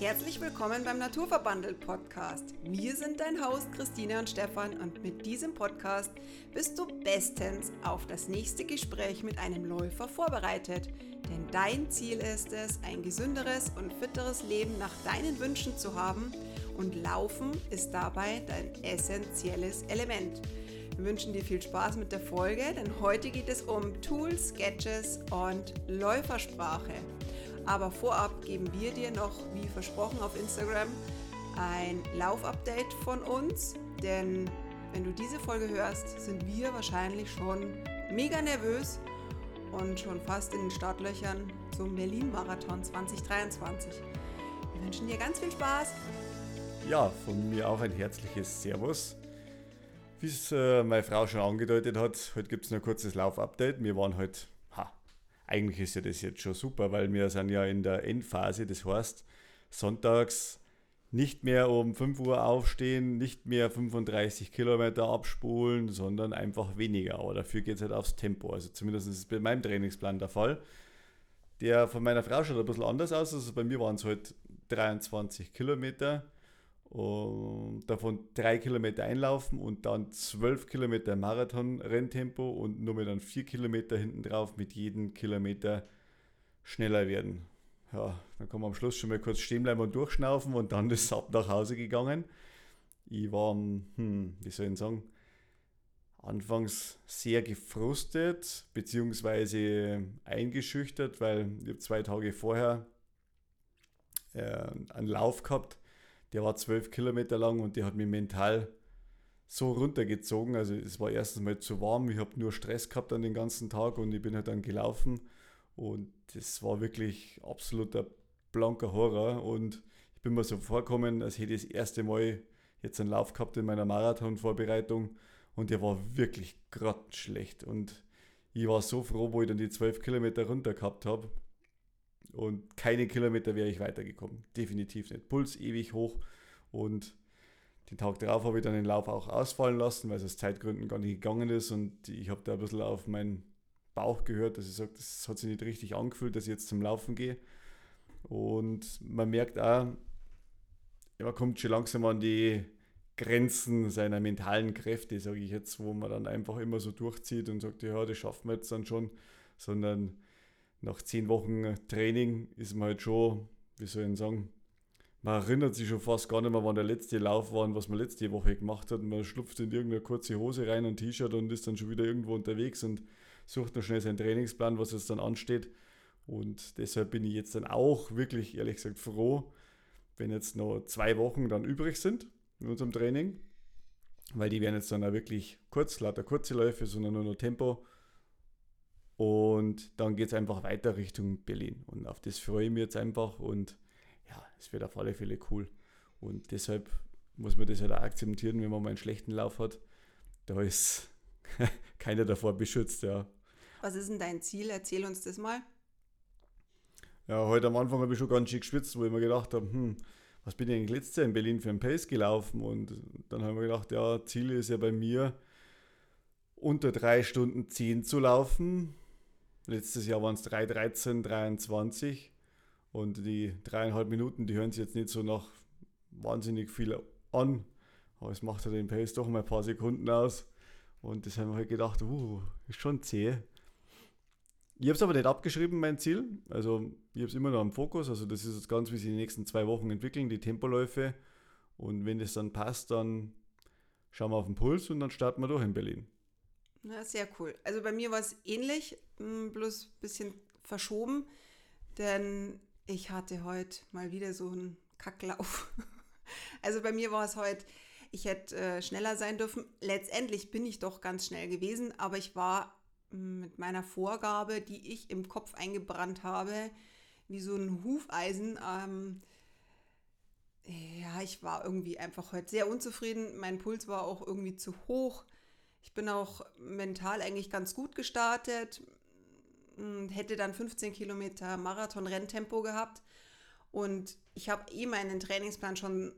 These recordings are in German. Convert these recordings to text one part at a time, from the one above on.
Herzlich willkommen beim Naturverbandelt Podcast. Wir sind dein Host Christine und Stefan und mit diesem Podcast bist du bestens auf das nächste Gespräch mit einem Läufer vorbereitet. Denn dein Ziel ist es, ein gesünderes und fitteres Leben nach deinen Wünschen zu haben und Laufen ist dabei dein essentielles Element. Wir wünschen dir viel Spaß mit der Folge, denn heute geht es um Tools, Sketches und Läufersprache. Aber vorab geben wir dir noch, wie versprochen auf Instagram, ein Laufupdate von uns. Denn wenn du diese Folge hörst, sind wir wahrscheinlich schon mega nervös und schon fast in den Startlöchern zum Berlin-Marathon 2023. Wir wünschen dir ganz viel Spaß. Ja, von mir auch ein herzliches Servus. Wie es äh, meine Frau schon angedeutet hat, heute gibt es noch ein kurzes Laufupdate. Wir waren heute eigentlich ist ja das jetzt schon super, weil wir sind ja in der Endphase, das heißt, sonntags nicht mehr um 5 Uhr aufstehen, nicht mehr 35 Kilometer abspulen, sondern einfach weniger. Aber dafür geht es halt aufs Tempo. Also zumindest ist es bei meinem Trainingsplan der Fall. Der von meiner Frau schaut ein bisschen anders aus. Also bei mir waren es halt 23 Kilometer und davon drei Kilometer einlaufen und dann zwölf Kilometer Marathon-Renntempo und nur mit dann vier Kilometer hinten drauf mit jedem Kilometer schneller werden. Ja, dann kann man am Schluss schon mal kurz stehen bleiben und durchschnaufen und dann ist ab nach Hause gegangen. Ich war, hm, wie soll ich sagen, anfangs sehr gefrustet bzw. eingeschüchtert, weil ich zwei Tage vorher äh, einen Lauf gehabt der war zwölf Kilometer lang und der hat mich mental so runtergezogen. Also es war erstens mal zu warm, ich habe nur Stress gehabt an den ganzen Tag und ich bin halt dann gelaufen. Und das war wirklich absoluter blanker Horror. Und ich bin mir so vorgekommen, als hätte ich das erste Mal jetzt einen Lauf gehabt in meiner Marathon-Vorbereitung. Und der war wirklich grottenschlecht. Und ich war so froh, wo ich dann die zwölf Kilometer runter gehabt habe und keine Kilometer wäre ich weitergekommen. Definitiv nicht. Puls ewig hoch und den Tag darauf habe ich dann den Lauf auch ausfallen lassen, weil es aus Zeitgründen gar nicht gegangen ist und ich habe da ein bisschen auf meinen Bauch gehört, dass ich sage, das hat sich nicht richtig angefühlt, dass ich jetzt zum Laufen gehe. Und man merkt auch, man kommt schon langsam an die Grenzen seiner mentalen Kräfte, sage ich jetzt, wo man dann einfach immer so durchzieht und sagt, ja, das schaffen wir jetzt dann schon, sondern nach zehn Wochen Training ist man halt schon, wie soll ich sagen, man erinnert sich schon fast gar nicht mehr, wann der letzte Lauf war und was man letzte Woche gemacht hat. Man schlupft in irgendeine kurze Hose rein und T-Shirt und ist dann schon wieder irgendwo unterwegs und sucht noch schnell seinen Trainingsplan, was jetzt dann ansteht. Und deshalb bin ich jetzt dann auch wirklich, ehrlich gesagt, froh, wenn jetzt noch zwei Wochen dann übrig sind in unserem Training, weil die werden jetzt dann auch wirklich kurz, lauter kurze Läufe, sondern nur noch Tempo und dann geht es einfach weiter Richtung Berlin. Und auf das freue ich mich jetzt einfach. Und ja, es wird auf alle Fälle cool. Und deshalb muss man das halt auch akzeptieren, wenn man mal einen schlechten Lauf hat. Da ist keiner davor beschützt, ja. Was ist denn dein Ziel? Erzähl uns das mal. Ja, heute am Anfang habe ich schon ganz schön geschwitzt, wo ich mir gedacht habe, hm, was bin ich eigentlich letztes Jahr in Berlin für ein Pace gelaufen? Und dann haben wir gedacht, ja, Ziel ist ja bei mir, unter drei Stunden zehn zu laufen. Letztes Jahr waren es 3,13, 23 und die dreieinhalb Minuten, die hören sich jetzt nicht so nach wahnsinnig viel an, aber es macht ja den Pace doch mal ein paar Sekunden aus und das haben wir halt gedacht, uh, ist schon zäh. Ich habe es aber nicht abgeschrieben, mein Ziel. Also ich habe es immer noch im Fokus. Also das ist jetzt ganz, wie sich die nächsten zwei Wochen entwickeln, die Tempoläufe. Und wenn das dann passt, dann schauen wir auf den Puls und dann starten wir durch in Berlin. Na, sehr cool. Also bei mir war es ähnlich, hm, bloß ein bisschen verschoben, denn ich hatte heute mal wieder so einen Kacklauf. Also bei mir war es heute, ich hätte äh, schneller sein dürfen. Letztendlich bin ich doch ganz schnell gewesen, aber ich war hm, mit meiner Vorgabe, die ich im Kopf eingebrannt habe, wie so ein Hufeisen. Ähm, ja, ich war irgendwie einfach heute sehr unzufrieden. Mein Puls war auch irgendwie zu hoch. Ich bin auch mental eigentlich ganz gut gestartet, hm, hätte dann 15 Kilometer Marathon-Renntempo gehabt und ich habe eh meinen Trainingsplan schon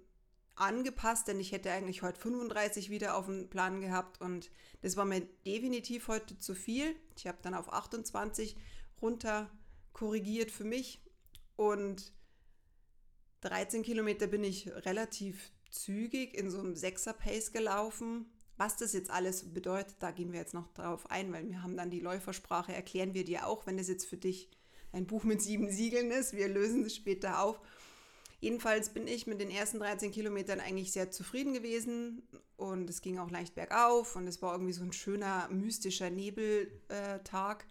angepasst, denn ich hätte eigentlich heute 35 wieder auf dem Plan gehabt und das war mir definitiv heute zu viel. Ich habe dann auf 28 runter korrigiert für mich und 13 Kilometer bin ich relativ zügig in so einem Sechser-Pace gelaufen. Was das jetzt alles bedeutet, da gehen wir jetzt noch drauf ein, weil wir haben dann die Läufersprache, erklären wir dir auch, wenn das jetzt für dich ein Buch mit sieben Siegeln ist. Wir lösen es später auf. Jedenfalls bin ich mit den ersten 13 Kilometern eigentlich sehr zufrieden gewesen und es ging auch leicht bergauf und es war irgendwie so ein schöner, mystischer Nebeltag.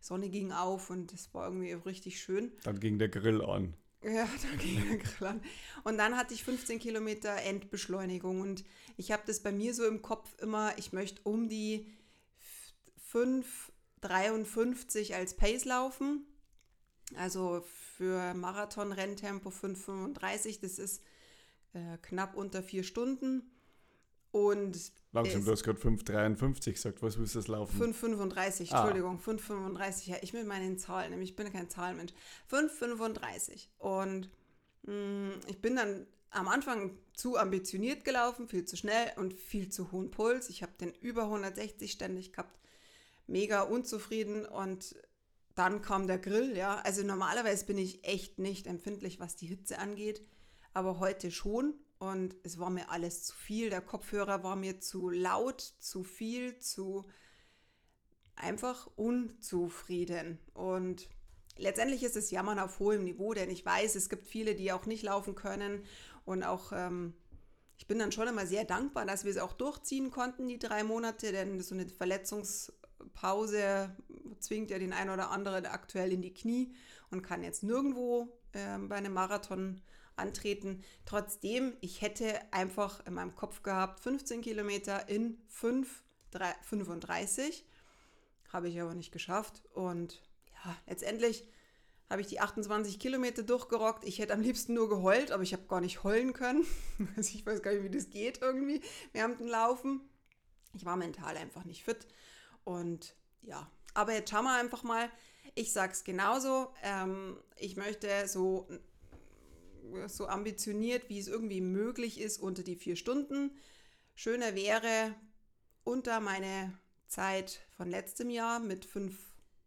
Sonne ging auf und es war irgendwie richtig schön. Dann ging der Grill an. Ja, da ging Grill an. Und dann hatte ich 15 Kilometer Endbeschleunigung und ich habe das bei mir so im Kopf immer, ich möchte um die 5,53 als Pace laufen. Also für Marathon-Renntempo 5,35, das ist äh, knapp unter vier Stunden. Und Langsam, du hast gerade 5,53 gesagt, was muss das laufen? 5,35, ah. Entschuldigung, 5,35. Ja, ich mit meinen Zahlen, nämlich ich bin kein Zahlenmensch. 5,35. Und mh, mm, ich bin dann am Anfang zu ambitioniert gelaufen, viel zu schnell und viel zu hohen Puls. Ich habe den über 160 ständig gehabt, mega unzufrieden und dann kam der Grill, ja. Also normalerweise bin ich echt nicht empfindlich, was die Hitze angeht, aber heute schon und es war mir alles zu viel. Der Kopfhörer war mir zu laut, zu viel, zu einfach unzufrieden. Und letztendlich ist es Jammern auf hohem Niveau, denn ich weiß, es gibt viele, die auch nicht laufen können. Und auch, ähm, ich bin dann schon immer sehr dankbar, dass wir es auch durchziehen konnten, die drei Monate, denn so eine Verletzungspause zwingt ja den einen oder anderen aktuell in die Knie und kann jetzt nirgendwo äh, bei einem Marathon antreten. Trotzdem, ich hätte einfach in meinem Kopf gehabt, 15 Kilometer in 5, 3, 35. Habe ich aber nicht geschafft. Und ja, letztendlich habe ich die 28 Kilometer durchgerockt. Ich hätte am liebsten nur geheult, aber ich habe gar nicht heulen können. Also ich weiß gar nicht, wie das geht irgendwie während dem Laufen. Ich war mental einfach nicht fit. Und ja, aber jetzt schauen wir einfach mal. Ich sage es genauso. Ähm, ich möchte so so ambitioniert, wie es irgendwie möglich ist, unter die vier Stunden. Schöner wäre unter meine Zeit von letztem Jahr mit fünf,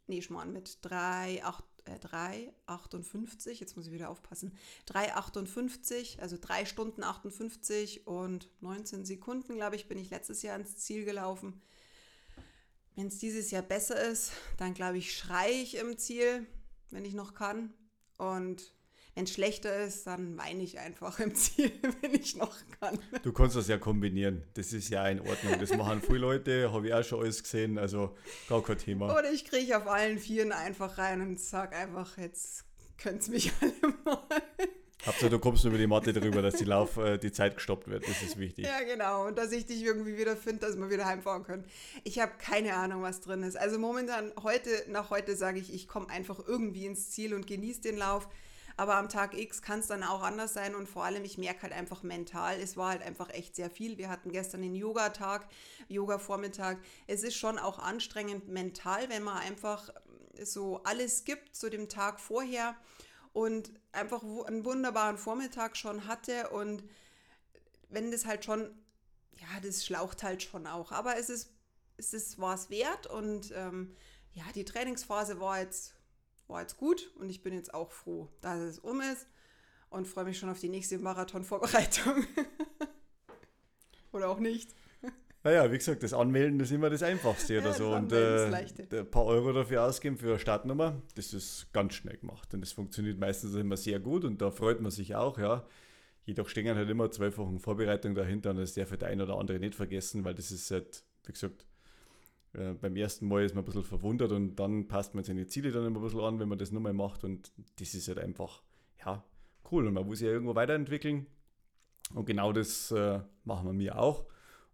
nee, Schmarrn, mit drei, acht, äh, 3,58, jetzt muss ich wieder aufpassen, 3,58, also drei Stunden 58 und 19 Sekunden, glaube ich, bin ich letztes Jahr ins Ziel gelaufen. Wenn es dieses Jahr besser ist, dann glaube ich, schreie ich im Ziel, wenn ich noch kann. Und wenn es schlechter ist, dann weine ich einfach im Ziel, wenn ich noch kann. Du kannst das ja kombinieren. Das ist ja in Ordnung. Das machen viele Leute, habe ich auch schon alles gesehen. Also gar kein Thema. Oder ich kriege auf allen Vieren einfach rein und sage einfach, jetzt könnt es mich alle mal. Hauptsache, du kommst über die Matte drüber, dass die Lauf, äh, die Zeit gestoppt wird. Das ist wichtig. Ja, genau. Und dass ich dich irgendwie wieder finde, dass wir wieder heimfahren können. Ich habe keine Ahnung, was drin ist. Also momentan, heute, nach heute sage ich, ich komme einfach irgendwie ins Ziel und genieße den Lauf. Aber am Tag X kann es dann auch anders sein und vor allem, ich merke halt einfach mental, es war halt einfach echt sehr viel. Wir hatten gestern den Yoga-Tag, Yoga-Vormittag. Es ist schon auch anstrengend mental, wenn man einfach so alles gibt zu dem Tag vorher und einfach einen wunderbaren Vormittag schon hatte und wenn das halt schon, ja, das schlaucht halt schon auch. Aber es ist, es ist, war es wert und ähm, ja, die Trainingsphase war jetzt war jetzt gut und ich bin jetzt auch froh, dass es um ist und freue mich schon auf die nächste Marathon-Vorbereitung. Oder auch nicht. Naja, wie gesagt, das Anmelden ist immer das Einfachste oder ja, so. Und äh, ein paar Euro dafür ausgeben für eine Startnummer, das ist ganz schnell gemacht. Und das funktioniert meistens immer sehr gut und da freut man sich auch, ja. Jedoch stehen halt immer zwei Wochen Vorbereitung dahinter und das darf der ein oder andere nicht vergessen, weil das ist halt, wie gesagt, äh, beim ersten Mal ist man ein bisschen verwundert und dann passt man seine Ziele dann immer ein bisschen an, wenn man das nochmal macht und das ist halt einfach, ja, cool und man muss ja irgendwo weiterentwickeln und genau das äh, machen wir mir auch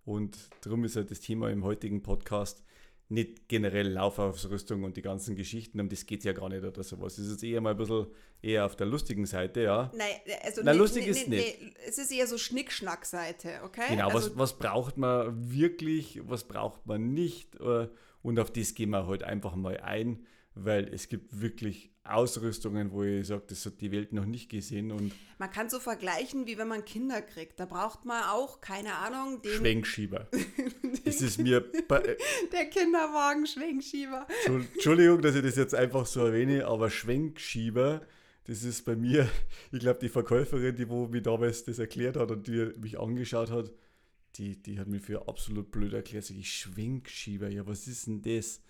und darum ist halt das Thema im heutigen Podcast nicht generell Laufausrüstung und die ganzen Geschichten, um das geht es ja gar nicht oder sowas. Es ist jetzt eher mal ein bisschen eher auf der lustigen Seite, ja. Nein, also Nein, lustig nee, ist nee, nicht. Nee, es ist eher so Schnickschnack-Seite, okay? Genau, also, was, was braucht man wirklich, was braucht man nicht äh, und auf das gehen wir heute halt einfach mal ein weil es gibt wirklich Ausrüstungen, wo ich sage, das hat die Welt noch nicht gesehen. Und man kann so vergleichen, wie wenn man Kinder kriegt. Da braucht man auch, keine Ahnung, den Schwenkschieber. das ist mir... Der Kinderwagen-Schwenkschieber. Entschuldigung, dass ich das jetzt einfach so erwähne, aber Schwenkschieber, das ist bei mir, ich glaube, die Verkäuferin, die wo mir damals das erklärt hat und die mich angeschaut hat, die, die hat mir für absolut blöd erklärt, sag ich Schwenkschieber, ja, was ist denn das?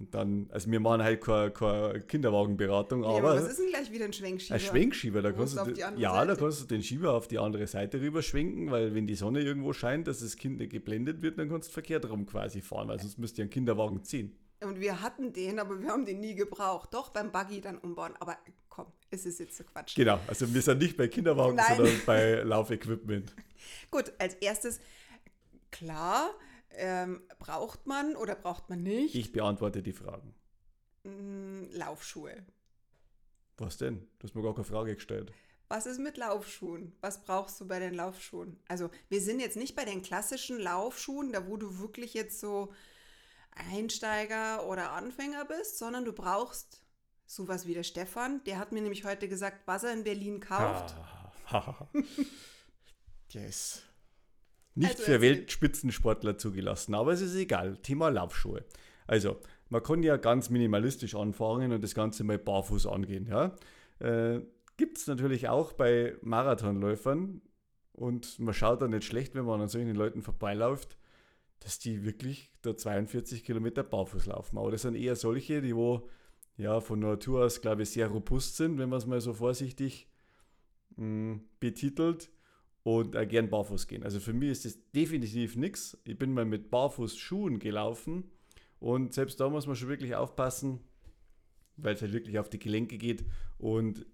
Und dann, also wir machen halt keine, keine Kinderwagenberatung, Nee, aber, was ist denn gleich wieder ein Schwenkschieber? ein Schwenkschieber, da kannst du, auf den- die andere ja, da Seite? kannst du den Schieber auf die andere Seite rüber schwenken, weil wenn die Sonne irgendwo scheint, dass das Kind nicht geblendet wird, dann kannst du verkehrt rum quasi fahren, weil sonst müsst ihr einen Kinderwagen ziehen. Und wir hatten den, aber wir haben den nie gebraucht. Doch beim Buggy dann umbauen. Aber komm, es ist jetzt so Quatsch. Genau, also wir sind nicht bei Kinderwagen, Nein. sondern bei Laufequipment. Gut, als erstes, klar, ähm, braucht man oder braucht man nicht Ich beantworte die Fragen. Mm, Laufschuhe. Was denn? Du hast mir gar keine Frage gestellt. Was ist mit Laufschuhen? Was brauchst du bei den Laufschuhen? Also, wir sind jetzt nicht bei den klassischen Laufschuhen, da wo du wirklich jetzt so Einsteiger oder Anfänger bist, sondern du brauchst sowas wie der Stefan. Der hat mir nämlich heute gesagt, was er in Berlin kauft. Ah. yes. Nicht Also für. Weltspitzensportler zugelassen, aber es ist egal. Thema Laufschuhe. Also, man kann ja ganz minimalistisch anfangen und das Ganze mal barfuß angehen. Ja? Äh, Gibt es natürlich auch bei Marathonläufern und man schaut da nicht schlecht, wenn man an solchen Leuten vorbeiläuft, dass die wirklich da 42 Kilometer barfuß laufen. Aber das sind eher solche, die wo ja von Natur aus, glaube ich, sehr robust sind, wenn man es mal so vorsichtig mh, betitelt und äh, gern barfuß gehen. Also für mich ist das definitiv nichts. Ich bin mal mit Barfußschuhen gelaufen und selbst da muss man schon wirklich aufpassen, weil es halt wirklich auf die Gelenke geht und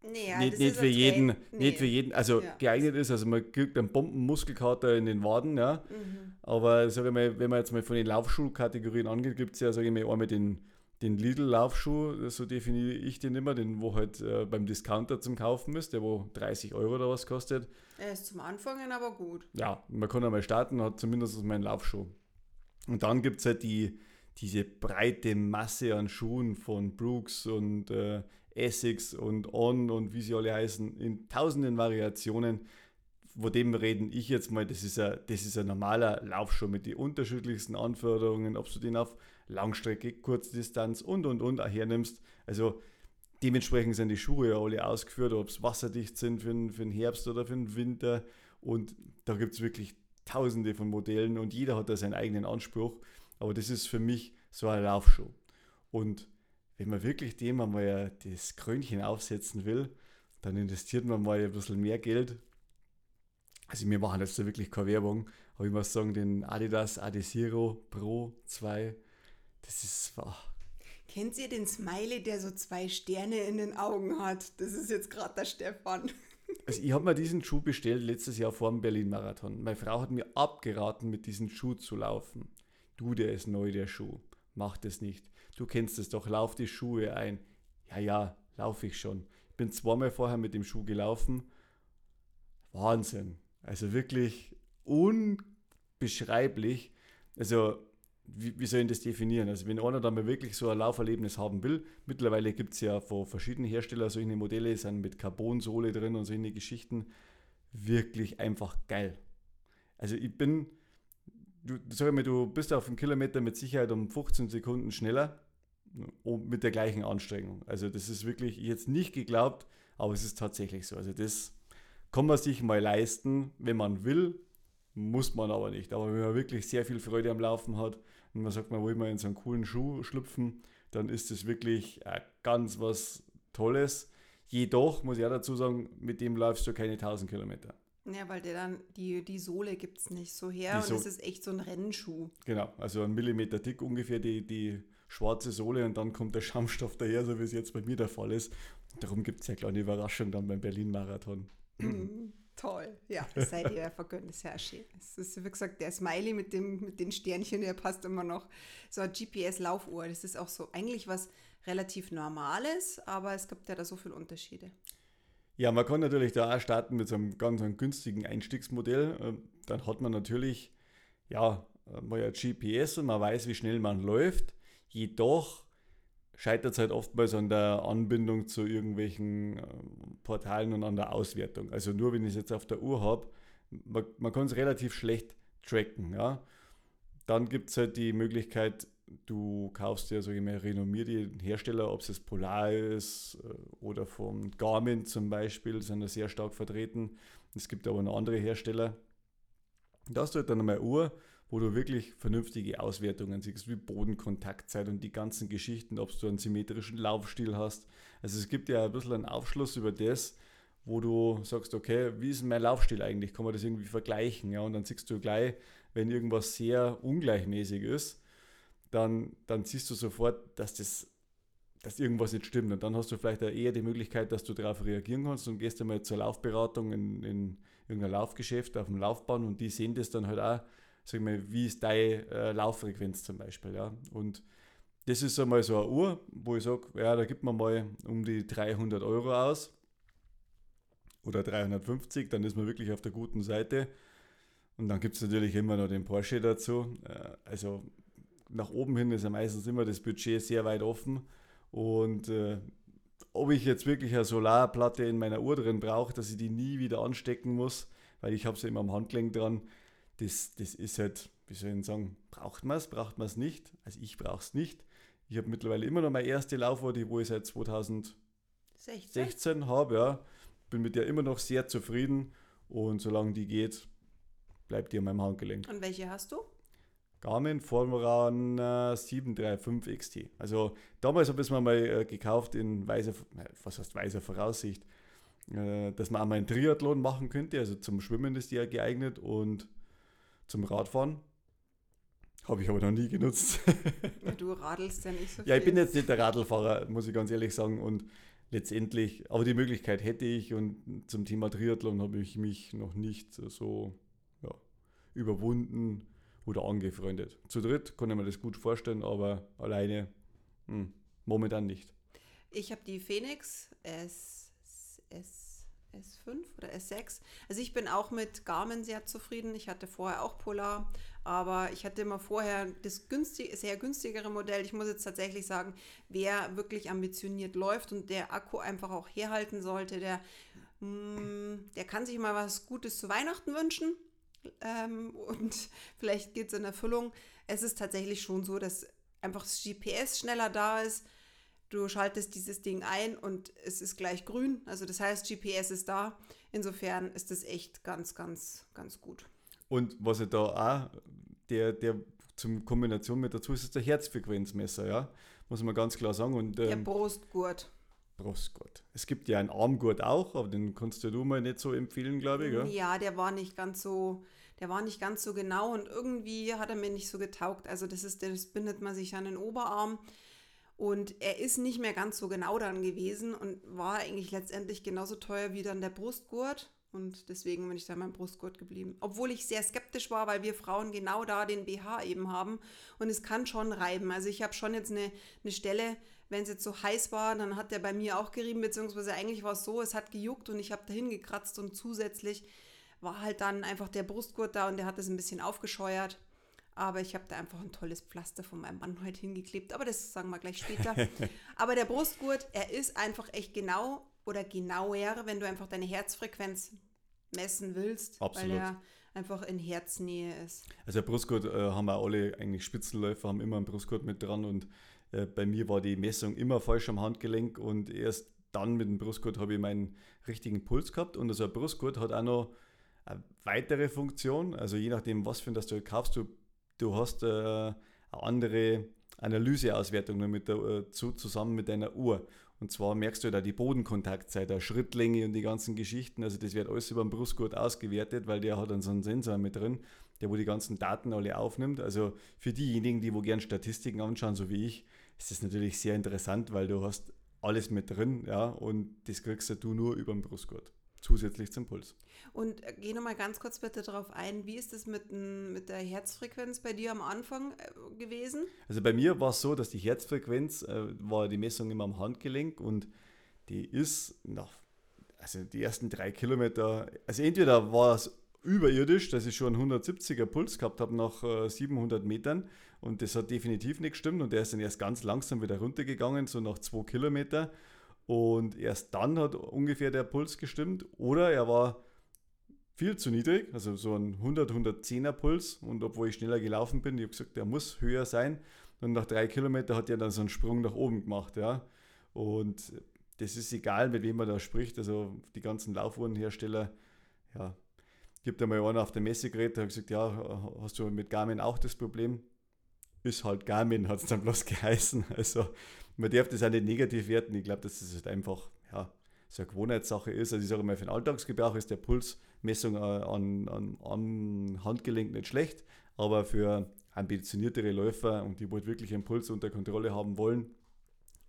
Nee, ja, nicht, nicht für jeden, nee. nicht für jeden, also Ja. geeignet ist, also man kriegt einen Bombenmuskelkater in den Waden, ja. Mhm. Aber sage ich mal, wenn man jetzt mal von den Laufschuhkategorien angeht, gibt es ja, sage ich mal, einmal den, den Lidl-Laufschuh, so definiere ich den immer, den wo halt äh, beim Discounter zum Kaufen ist, der wo 30 Euro oder was kostet. Er ist zum Anfangen aber gut. Ja, man kann einmal starten, hat zumindest meinen Laufschuh. Und dann gibt es halt die, diese breite Masse an Schuhen von Brooks und äh, Essex und On und wie sie alle heißen, in tausenden Variationen. Von dem reden ich jetzt mal, das ist ein, das ist ein normaler Laufschuh mit den unterschiedlichsten Anforderungen, ob du den auf Langstrecke, Kurzdistanz und und und auch hernimmst. Also dementsprechend sind die Schuhe ja alle ausgeführt, ob es wasserdicht sind für den, für den Herbst oder für den Winter. Und da gibt es wirklich tausende von Modellen und jeder hat da seinen eigenen Anspruch. Aber das ist für mich so ein Laufschuh. Und wenn man wirklich dem einmal das Krönchen aufsetzen will, dann investiert man mal ein bisschen mehr Geld. Also wir machen jetzt da wirklich keine Werbung, aber ich muss sagen, den Adidas Adizero Pro 2, das ist, ah, Kennt ihr den Smiley, der so zwei Sterne in den Augen hat? Das ist jetzt gerade der Stefan. Also ich habe mir diesen Schuh bestellt letztes Jahr vor dem Berlin-Marathon. Meine Frau hat mir abgeraten, mit diesem Schuh zu laufen. Du, der ist neu, der Schuh. Mach das nicht. Du kennst es doch, lauf die Schuhe ein. Ja, ja, laufe ich schon. Ich bin zweimal vorher mit dem Schuh gelaufen. Wahnsinn. Also wirklich unbeschreiblich. Also, wie, wie soll ich das definieren? Also, wenn einer da mal wirklich so ein Lauferlebnis haben will, mittlerweile gibt es ja von verschiedenen Herstellern solche Modelle, sind mit Carbonsohle drin und solche Geschichten. Wirklich einfach geil. Also, ich bin, du, sag mal, du bist auf dem Kilometer mit Sicherheit um 15 Sekunden schneller und mit der gleichen Anstrengung. Also, das ist wirklich jetzt nicht geglaubt, aber es ist tatsächlich so. Also, das kann man sich mal leisten, wenn man will, muss man aber nicht. Aber wenn man wirklich sehr viel Freude am Laufen hat und man sagt, man will mal in so einen coolen Schuh schlüpfen, dann ist das wirklich äh, ganz was Tolles. Jedoch muss ich auch dazu sagen, mit dem läufst du keine 1000 Kilometer. Ja, weil der dann, die, die Sohle gibt es nicht so her Die und So- es ist echt so ein Rennschuh. Genau, also ein Millimeter dick ungefähr die, die schwarze Sohle und dann kommt der Schaumstoff daher, so wie es jetzt bei mir der Fall ist. Darum gibt es ja kleine Überraschung dann beim Berlin-Marathon. Mhm. Toll. Ja, das seid ihr ja vergönnt. Das ist ja schön. Es ist, wie gesagt, der Smiley mit, dem, mit den Sternchen, der passt immer noch. So eine GPS-Laufuhr. Das ist auch so eigentlich was relativ Normales, aber es gibt ja da so viele Unterschiede. Ja, man kann natürlich da auch starten mit so einem ganz einem günstigen Einstiegsmodell. Ähm, Dann hat man natürlich, ja, äh, mal ein GPS und man weiß, wie schnell man läuft. Jedoch scheitert es halt oftmals an der Anbindung zu irgendwelchen ähm, Portalen und an der Auswertung. Also nur wenn ich es jetzt auf der Uhr habe, man, man kann es relativ schlecht tracken. Ja? Dann gibt es halt die Möglichkeit, du kaufst ja, sage ich mal, renommierte Hersteller, ob es das Polar ist äh, oder vom Garmin zum Beispiel, sind da sehr stark vertreten. Es gibt aber noch andere Hersteller. Da hast du halt dann einmal Uhr, wo du wirklich vernünftige Auswertungen siehst, wie Bodenkontaktzeit und die ganzen Geschichten, ob du einen symmetrischen Laufstil hast. Also es gibt ja ein bisschen einen Aufschluss über das, wo du sagst, okay, wie ist mein Laufstil eigentlich? Kann man das irgendwie vergleichen? Ja, und dann siehst du gleich, wenn irgendwas sehr ungleichmäßig ist, dann, dann siehst du sofort, dass das dass irgendwas nicht stimmt. Und dann hast du vielleicht eher die Möglichkeit, dass du darauf reagieren kannst und gehst einmal zur Laufberatung in, in irgendein Laufgeschäft auf dem Laufbahn und die sehen das dann halt auch, sag mal, wie ist deine äh, Lauffrequenz zum Beispiel. Ja? Und das ist einmal so eine Uhr, wo ich sage, ja, da gibt man mal um die 300 Euro aus oder 350, dann ist man wirklich auf der guten Seite. Und dann gibt es natürlich immer noch den Porsche dazu. Äh, also nach oben hin ist ja meistens immer das Budget sehr weit offen. Und äh, ob ich jetzt wirklich eine Solarplatte in meiner Uhr drin brauche, dass ich die nie wieder anstecken muss, weil ich habe sie immer am Handgelenk dran, das, das ist halt, wie soll ich sagen, braucht man es, braucht man es nicht. Also ich brauche es nicht. Ich habe mittlerweile immer noch meine erste Laufuhr, die wo ich seit 2016 habe, ja. Bin mit der immer noch sehr zufrieden und solange die geht, bleibt die an meinem Handgelenk. Und welche hast du? Garmin Formeran äh, 735 XT. Also damals habe ich es mir mal äh, gekauft in weiser, was heißt weiser Voraussicht, äh, dass man einmal einen Triathlon machen könnte. Also zum Schwimmen ist die ja geeignet und zum Radfahren. Habe ich aber noch nie genutzt. ja, du radelst ja nicht so viel. Ja, ich bin jetzt nicht der Radlfahrer, muss ich ganz ehrlich sagen. Und letztendlich, aber die Möglichkeit hätte ich und zum Thema Triathlon habe ich mich noch nicht so ja, überwunden oder angefreundet. Zu dritt ich mir das gut vorstellen, aber alleine hm, momentan nicht. Ich habe die Phoenix S, S, S5 oder S6. Also ich bin auch mit Garmin sehr zufrieden. Ich hatte vorher auch Polar, aber ich hatte immer vorher das günstig, sehr günstigere Modell. Ich muss jetzt tatsächlich sagen, wer wirklich ambitioniert läuft und der Akku einfach auch herhalten sollte, der, hm, der kann sich mal was Gutes zu Weihnachten wünschen ähm, und vielleicht geht es in Erfüllung. Es ist tatsächlich schon so, dass einfach das GPS schneller da ist. Du schaltest dieses Ding ein und es ist gleich grün. Also das heißt, GPS ist da. Insofern ist es echt ganz, ganz, ganz gut. Und was ich da auch, der, der zum Kombination mit dazu ist, ist der Herzfrequenzmesser, ja. Muss man ganz klar sagen. Und, ähm, der Brustgurt. Brustgurt. Es gibt ja einen Armgurt auch, aber den kannst du mal nicht so empfehlen, glaube ich. Gell? Ja, der war nicht ganz so, der war nicht ganz so genau und irgendwie hat er mir nicht so getaugt. Also das ist, das bindet man sich an den Oberarm. Und er ist nicht mehr ganz so genau dann gewesen und war eigentlich letztendlich genauso teuer wie dann der Brustgurt. Und deswegen bin ich da beim Brustgurt geblieben. Obwohl ich sehr skeptisch war, weil wir Frauen genau da den BH eben haben. Und es kann schon reiben. Also ich habe schon jetzt eine, eine Stelle, wenn es jetzt so heiß war, dann hat der bei mir auch gerieben, beziehungsweise eigentlich war es so, es hat gejuckt und ich habe dahin gekratzt und zusätzlich war halt dann einfach der Brustgurt da und der hat das ein bisschen aufgescheuert. Aber ich habe da einfach ein tolles Pflaster von meinem Mann heute hingeklebt. Aber das sagen wir gleich später. Aber der Brustgurt, er ist einfach echt genau oder genauer, wenn du einfach deine Herzfrequenz messen willst. Absolut. Weil er einfach in Herznähe ist. Also der Brustgurt äh, haben wir alle eigentlich Spitzenläufer, haben immer einen Brustgurt mit dran und äh, bei mir war die Messung immer falsch am Handgelenk und erst dann mit dem Brustgurt habe ich meinen richtigen Puls gehabt. Und also ein Brustgurt hat auch noch eine weitere Funktion. Also je nachdem, was für ein das du kaufst, du, du hast äh, eine andere Analyseauswertung damit dazu, äh, zusammen mit deiner Uhr. Und zwar merkst du da die Bodenkontaktzeit, der Schrittlänge und die ganzen Geschichten. Also das wird alles über den Brustgurt ausgewertet, weil der hat dann so einen Sensor mit drin, der wo die ganzen Daten alle aufnimmt. Also für diejenigen, die wo gern Statistiken anschauen, so wie ich, ist das natürlich sehr interessant, weil du hast alles mit drin, ja, und das kriegst du nur über den Brustgurt zusätzlich zum Puls. Und äh, geh nochmal ganz kurz bitte darauf ein, wie ist es mit, mit der Herzfrequenz bei dir am Anfang äh, gewesen? Also bei mir war es so, dass die Herzfrequenz äh, war die Messung immer am Handgelenk und die ist nach, also die ersten drei Kilometer, also entweder war es überirdisch, dass ich schon 170er Puls gehabt habe nach äh, 700 Metern und das hat definitiv nicht gestimmt und der ist dann erst ganz langsam wieder runtergegangen, so nach zwei Kilometer und erst dann hat ungefähr der Puls gestimmt oder er war viel zu niedrig, also so ein 100, 110er Puls und obwohl ich schneller gelaufen bin, ich habe gesagt, der muss höher sein Und nach drei Kilometern hat er dann so einen Sprung nach oben gemacht, ja. Und das ist egal, mit wem man da spricht. Also die ganzen Laufuhrenhersteller, ja, gibt einmal einer auf der Messe geredet, der hat gesagt, ja, hast du mit Garmin auch das Problem? Ist halt Garmin, hat es dann bloß geheißen. Also man darf das auch nicht negativ werten. Ich glaube, dass das halt einfach, ja, so eine Gewohnheitssache ist. Also ich sage mal, für den Alltagsgebrauch ist der Pulsmessung an, an, an Handgelenk nicht schlecht, aber für ambitioniertere Läufer und die wohl wirklich einen Puls unter Kontrolle haben wollen,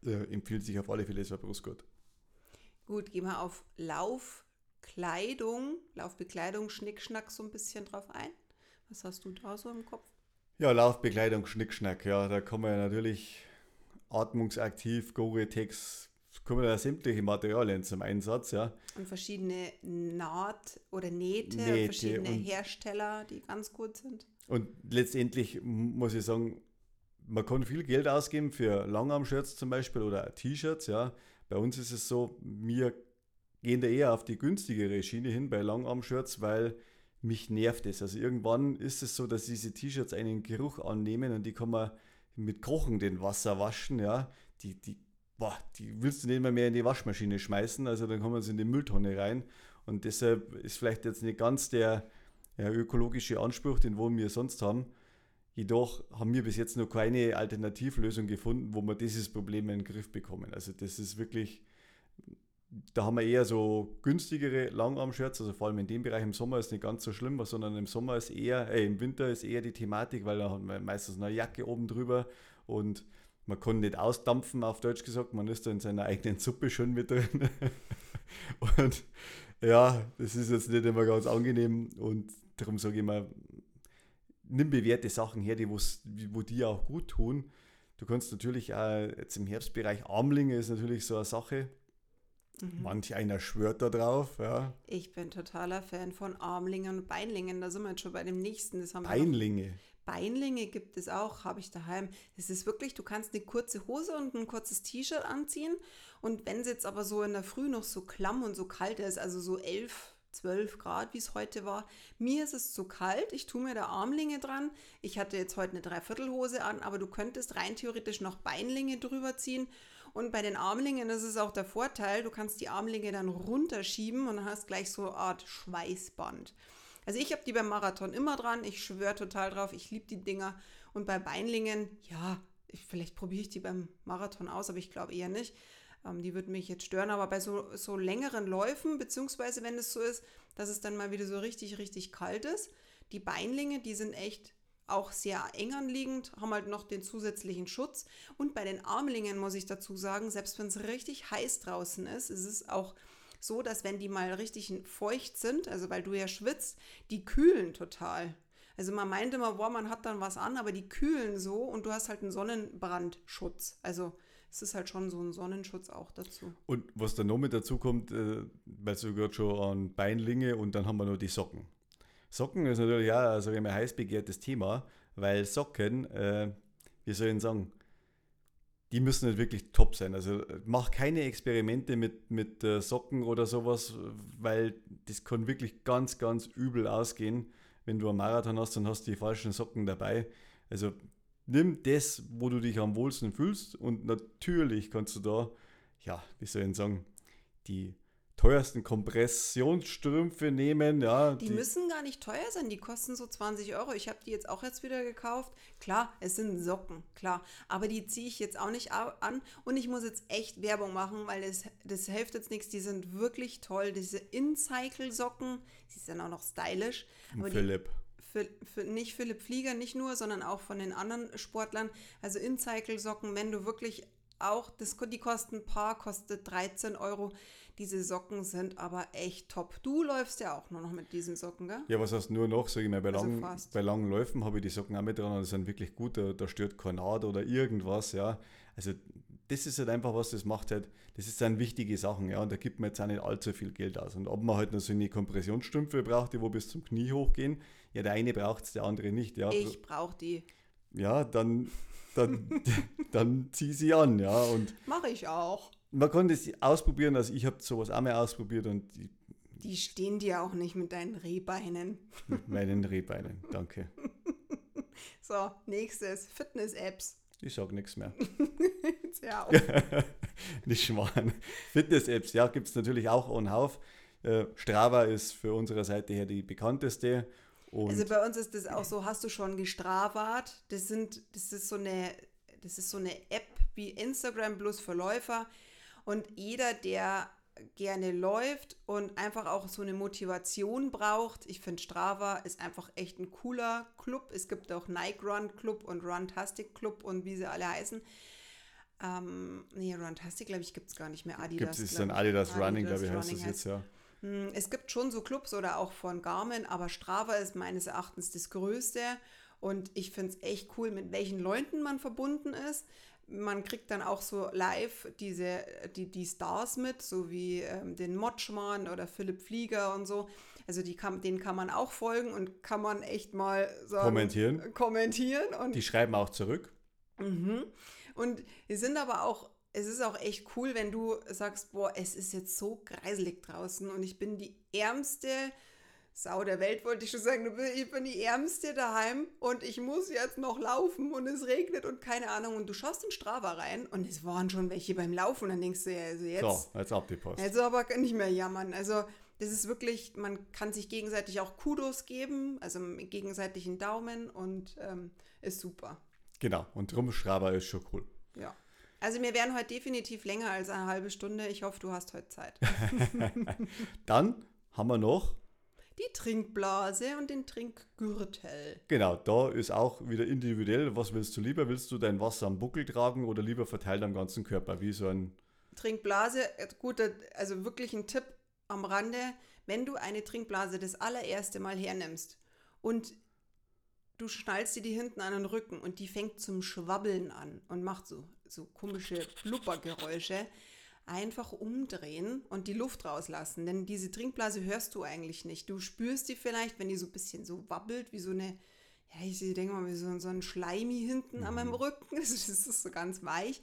äh, empfiehlt sich auf alle Fälle so ein Brustgurt. Gut, gehen wir auf Laufkleidung, Laufbekleidung, Schnickschnack so ein bisschen drauf ein. Was hast du da so im Kopf? Ja, Laufbekleidung, Schnickschnack, ja, da kann man ja natürlich atmungsaktiv, Gore-Tex, kommen da sämtliche Materialien zum Einsatz, ja. Und verschiedene Naht- oder Nähte, Nähte verschiedene Hersteller, die ganz gut sind. Und letztendlich muss ich sagen, man kann viel Geld ausgeben für Langarm-Shirts zum Beispiel oder T-Shirts, ja. Bei uns ist es so, wir gehen da eher auf die günstigere Schiene hin bei Langarm-Shirts, weil mich nervt es. Also irgendwann ist es so, dass diese T-Shirts einen Geruch annehmen und die kann man mit kochendem Wasser waschen, ja. Die, die, boah, die willst du nicht mehr, mehr in die Waschmaschine schmeißen, also dann man sie in die Mülltonne rein. Und deshalb ist vielleicht jetzt nicht ganz der ja, ökologische Anspruch, den wir sonst haben. Jedoch haben wir bis jetzt noch keine Alternativlösung gefunden, wo wir dieses Problem in den Griff bekommen. Also das ist wirklich, da haben wir eher so günstigere Langarm-Shirts, also vor allem in dem Bereich im Sommer ist nicht ganz so schlimm, sondern im Sommer ist eher, äh, im Winter ist eher die Thematik, weil da hat man meistens eine Jacke oben drüber und man kann nicht ausdampfen, auf Deutsch gesagt, man ist da in seiner eigenen Suppe schon mit drin. und ja, das ist jetzt nicht immer ganz angenehm und darum sage ich mal, nimm bewährte Sachen her, die wo die auch gut tun. Du kannst natürlich auch jetzt im Herbstbereich Armlinge ist natürlich so eine Sache. Mhm. Manch einer schwört da drauf, ja. Ich bin totaler Fan von Armlingen und Beinlingen. Da sind wir jetzt schon bei dem nächsten. Das haben Beinlinge. Beinlinge gibt es auch, habe ich daheim. Das ist wirklich, du kannst eine kurze Hose und ein kurzes T-Shirt anziehen. Und wenn es jetzt aber so in der Früh noch so klamm und so kalt ist, also so elf, 12 Grad, wie es heute war. Mir ist es zu kalt, ich tue mir da Armlinge dran. Ich hatte jetzt heute eine Dreiviertelhose an, aber du könntest rein theoretisch noch Beinlinge drüber ziehen. Und bei den Armlingen ist es auch der Vorteil, du kannst die Armlinge dann runterschieben und hast gleich so eine Art Schweißband. Also ich habe die beim Marathon immer dran, ich schwöre total drauf, ich liebe die Dinger. Und bei Beinlingen, ja, vielleicht probiere ich die beim Marathon aus, aber ich glaube eher nicht. Ähm, die würden mich jetzt stören, aber bei so, so längeren Läufen, beziehungsweise wenn es so ist, dass es dann mal wieder so richtig, richtig kalt ist, die Beinlinge, die sind echt auch sehr eng anliegend, haben halt noch den zusätzlichen Schutz. Und bei den Armlingen muss ich dazu sagen, selbst wenn es richtig heiß draußen ist, ist es auch so, dass wenn die mal richtig feucht sind, also weil du ja schwitzt, die kühlen total. Also man meint immer, boah, man hat dann was an, aber die kühlen so und du hast halt einen Sonnenbrandschutz. Also es ist halt schon so ein Sonnenschutz auch dazu. Und was dann noch mit dazu kommt, äh, weil du gerade schon an Beinlinge und dann haben wir noch die Socken. Socken ist natürlich auch also ein heiß begehrtes Thema, weil Socken, äh, wie soll ich sagen, die müssen nicht wirklich top sein. Also mach keine Experimente mit, mit äh, Socken oder sowas, weil das kann wirklich ganz, ganz übel ausgehen. Wenn du einen Marathon hast, dann hast du die falschen Socken dabei. Also nimm das, wo du dich am wohlsten fühlst und natürlich kannst du da, ja, wie soll ich sagen, die teuersten Kompressionsstrümpfe nehmen. Ja, die, die, müssen gar nicht teuer sein, die kosten so 20 Euro. Ich habe die jetzt auch jetzt wieder gekauft. Klar, es sind Socken, klar. Aber die ziehe ich jetzt auch nicht an. Und ich muss jetzt echt Werbung machen, weil das, das hilft jetzt nichts. Die sind wirklich toll. Diese In-Cycle-Socken, die sind auch noch stylisch. Philipp. Die, für, für, nicht Philipp Flieger, nicht nur, sondern auch von den anderen Sportlern. Also In-Cycle-Socken, wenn du wirklich auch, das, die kosten ein paar, kostet 13 Euro. Diese Socken sind aber echt top. Du läufst ja auch nur noch mit diesen Socken, gell? Ja, was heißt nur noch, sage ich mal, bei, also lang, bei langen Läufen habe ich die Socken auch mit dran und die sind wirklich gut, da, da stört Naht oder irgendwas, ja. Also das ist halt einfach was, das macht halt, das sind wichtige Sachen, ja, und da gibt man jetzt auch nicht allzu viel Geld aus. Und ob man halt noch so eine Kompressionsstrümpfe braucht, die wo bis zum Knie hochgehen, ja, der eine braucht es, der andere nicht, ja. Ich brauche die. Ja, dann, dann, dann zieh sie an, ja. Und Mache ich auch. Man kann das ausprobieren, also ich habe sowas auch mal ausprobiert und die, die stehen dir auch nicht mit deinen Rehbeinen. Mit meinen Rehbeinen, danke. so, nächstes, Fitness-Apps. Ich sage nichts mehr. Jetzt hör auf. Nicht schmarrn. Fitness-Apps, ja, gibt es natürlich auch on Hauf. Äh, Strava ist für unsere Seite her die bekannteste. Und Also bei uns ist das auch so, hast du schon gestravart? Das sind, das ist so eine, das ist so eine App wie Instagram plus für Läufer. Und jeder, der gerne läuft und einfach auch so eine Motivation braucht, ich finde Strava ist einfach echt ein cooler Club. Es gibt auch Nike Run Club und Runtastic Club und wie sie alle heißen. Ähm, nee, Runtastic, glaube ich, gibt es gar nicht mehr. Adidas. gibt es dann ich. Adidas Running, glaube ich, heißt das jetzt, ja. Hm, Es gibt schon so Clubs oder auch von Garmin, aber Strava ist meines Erachtens das Größte. Und ich finde es echt cool, mit welchen Leuten man verbunden ist. Man kriegt dann auch so live diese, die, die Stars mit, so wie ähm, den Motschmann oder Philipp Flieger und so. Also die kann, denen kann man auch folgen und kann man echt mal sagen, Kommentieren. kommentieren und Die schreiben auch zurück. Mhm. Und wir sind aber auch, es ist auch echt cool, wenn du sagst, boah, es ist jetzt so greiselig draußen und ich bin die ärmste Sau der Welt, wollte ich schon sagen. Ich bin die ärmste daheim und ich muss jetzt noch laufen und es regnet und keine Ahnung. Und du schaust in Strava rein und es waren schon welche beim Laufen und dann denkst du, ja, also jetzt, So, jetzt ab die Post. also aber nicht mehr jammern. Also das ist wirklich, man kann sich gegenseitig auch Kudos geben, also gegenseitigen Daumen und ähm, ist super. Genau, und drum Strava ist schon cool. Ja. Also wir werden heute definitiv länger als eine halbe Stunde. Ich hoffe, du hast heute Zeit. Dann haben wir noch, Die Trinkblase und den Trinkgürtel. genau, da ist auch wieder individuell, was willst du lieber? Willst du dein Wasser am Buckel tragen oder lieber verteilt am ganzen Körper, wie so ein, Trinkblase, äh, gut, also wirklich ein Tipp am Rande, wenn du eine Trinkblase das allererste Mal hernimmst und du schnallst dir die hinten an den Rücken und die fängt zum Schwabbeln an und macht so, so komische Blubbergeräusche, einfach umdrehen und die Luft rauslassen. Denn diese Trinkblase hörst du eigentlich nicht. Du spürst die vielleicht, wenn die so ein bisschen so wabbelt, wie so eine, ja, ich denke mal, wie so, so ein Schleimi hinten an meinem Rücken. Das ist so ganz weich.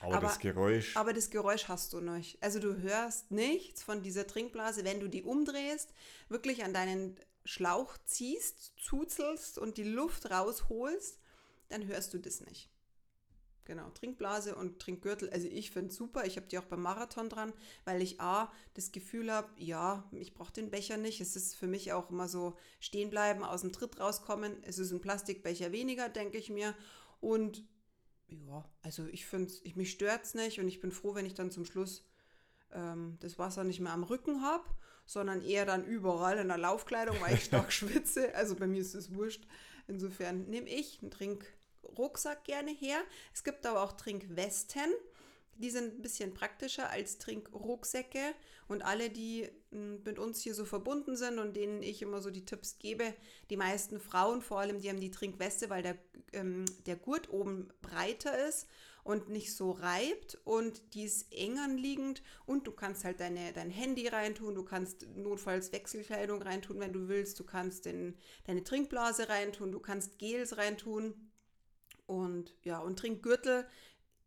aber, Aber- das Geräusch, Aber das Geräusch hast du nicht. Also du hörst nichts von dieser Trinkblase, wenn du die umdrehst, wirklich an deinen Schlauch ziehst, zuzelst und die Luft rausholst, dann hörst du das nicht. Genau, Trinkblase und Trinkgürtel. Also ich finde es super. Ich habe die auch beim Marathon dran, weil ich A, das Gefühl habe, ja, ich brauche den Becher nicht. Es ist für mich auch immer so stehen bleiben, aus dem Tritt rauskommen. Es ist ein Plastikbecher weniger, denke ich mir. Und ja, also ich finde ich, mich stört es nicht und ich bin froh, wenn ich dann zum Schluss ähm, das Wasser nicht mehr am Rücken habe, sondern eher dann überall in der Laufkleidung, weil ich stark schwitze. Also bei mir ist es wurscht. Insofern nehme ich einen Trinkrucksack gerne her. Es gibt aber auch Trinkwesten. Die sind ein bisschen praktischer als Trinkrucksäcke. Und alle, die m, mit uns hier so verbunden sind und denen ich immer so die Tipps gebe, die meisten Frauen vor allem, die haben die Trinkweste, weil der, ähm, der Gurt oben breiter ist und nicht so reibt und die ist eng anliegend und du kannst halt deine, dein Handy reintun, du kannst notfalls Wechselkleidung reintun, wenn du willst, du kannst den, deine Trinkblase reintun, du kannst Gels reintun und ja, und Trinkgürtel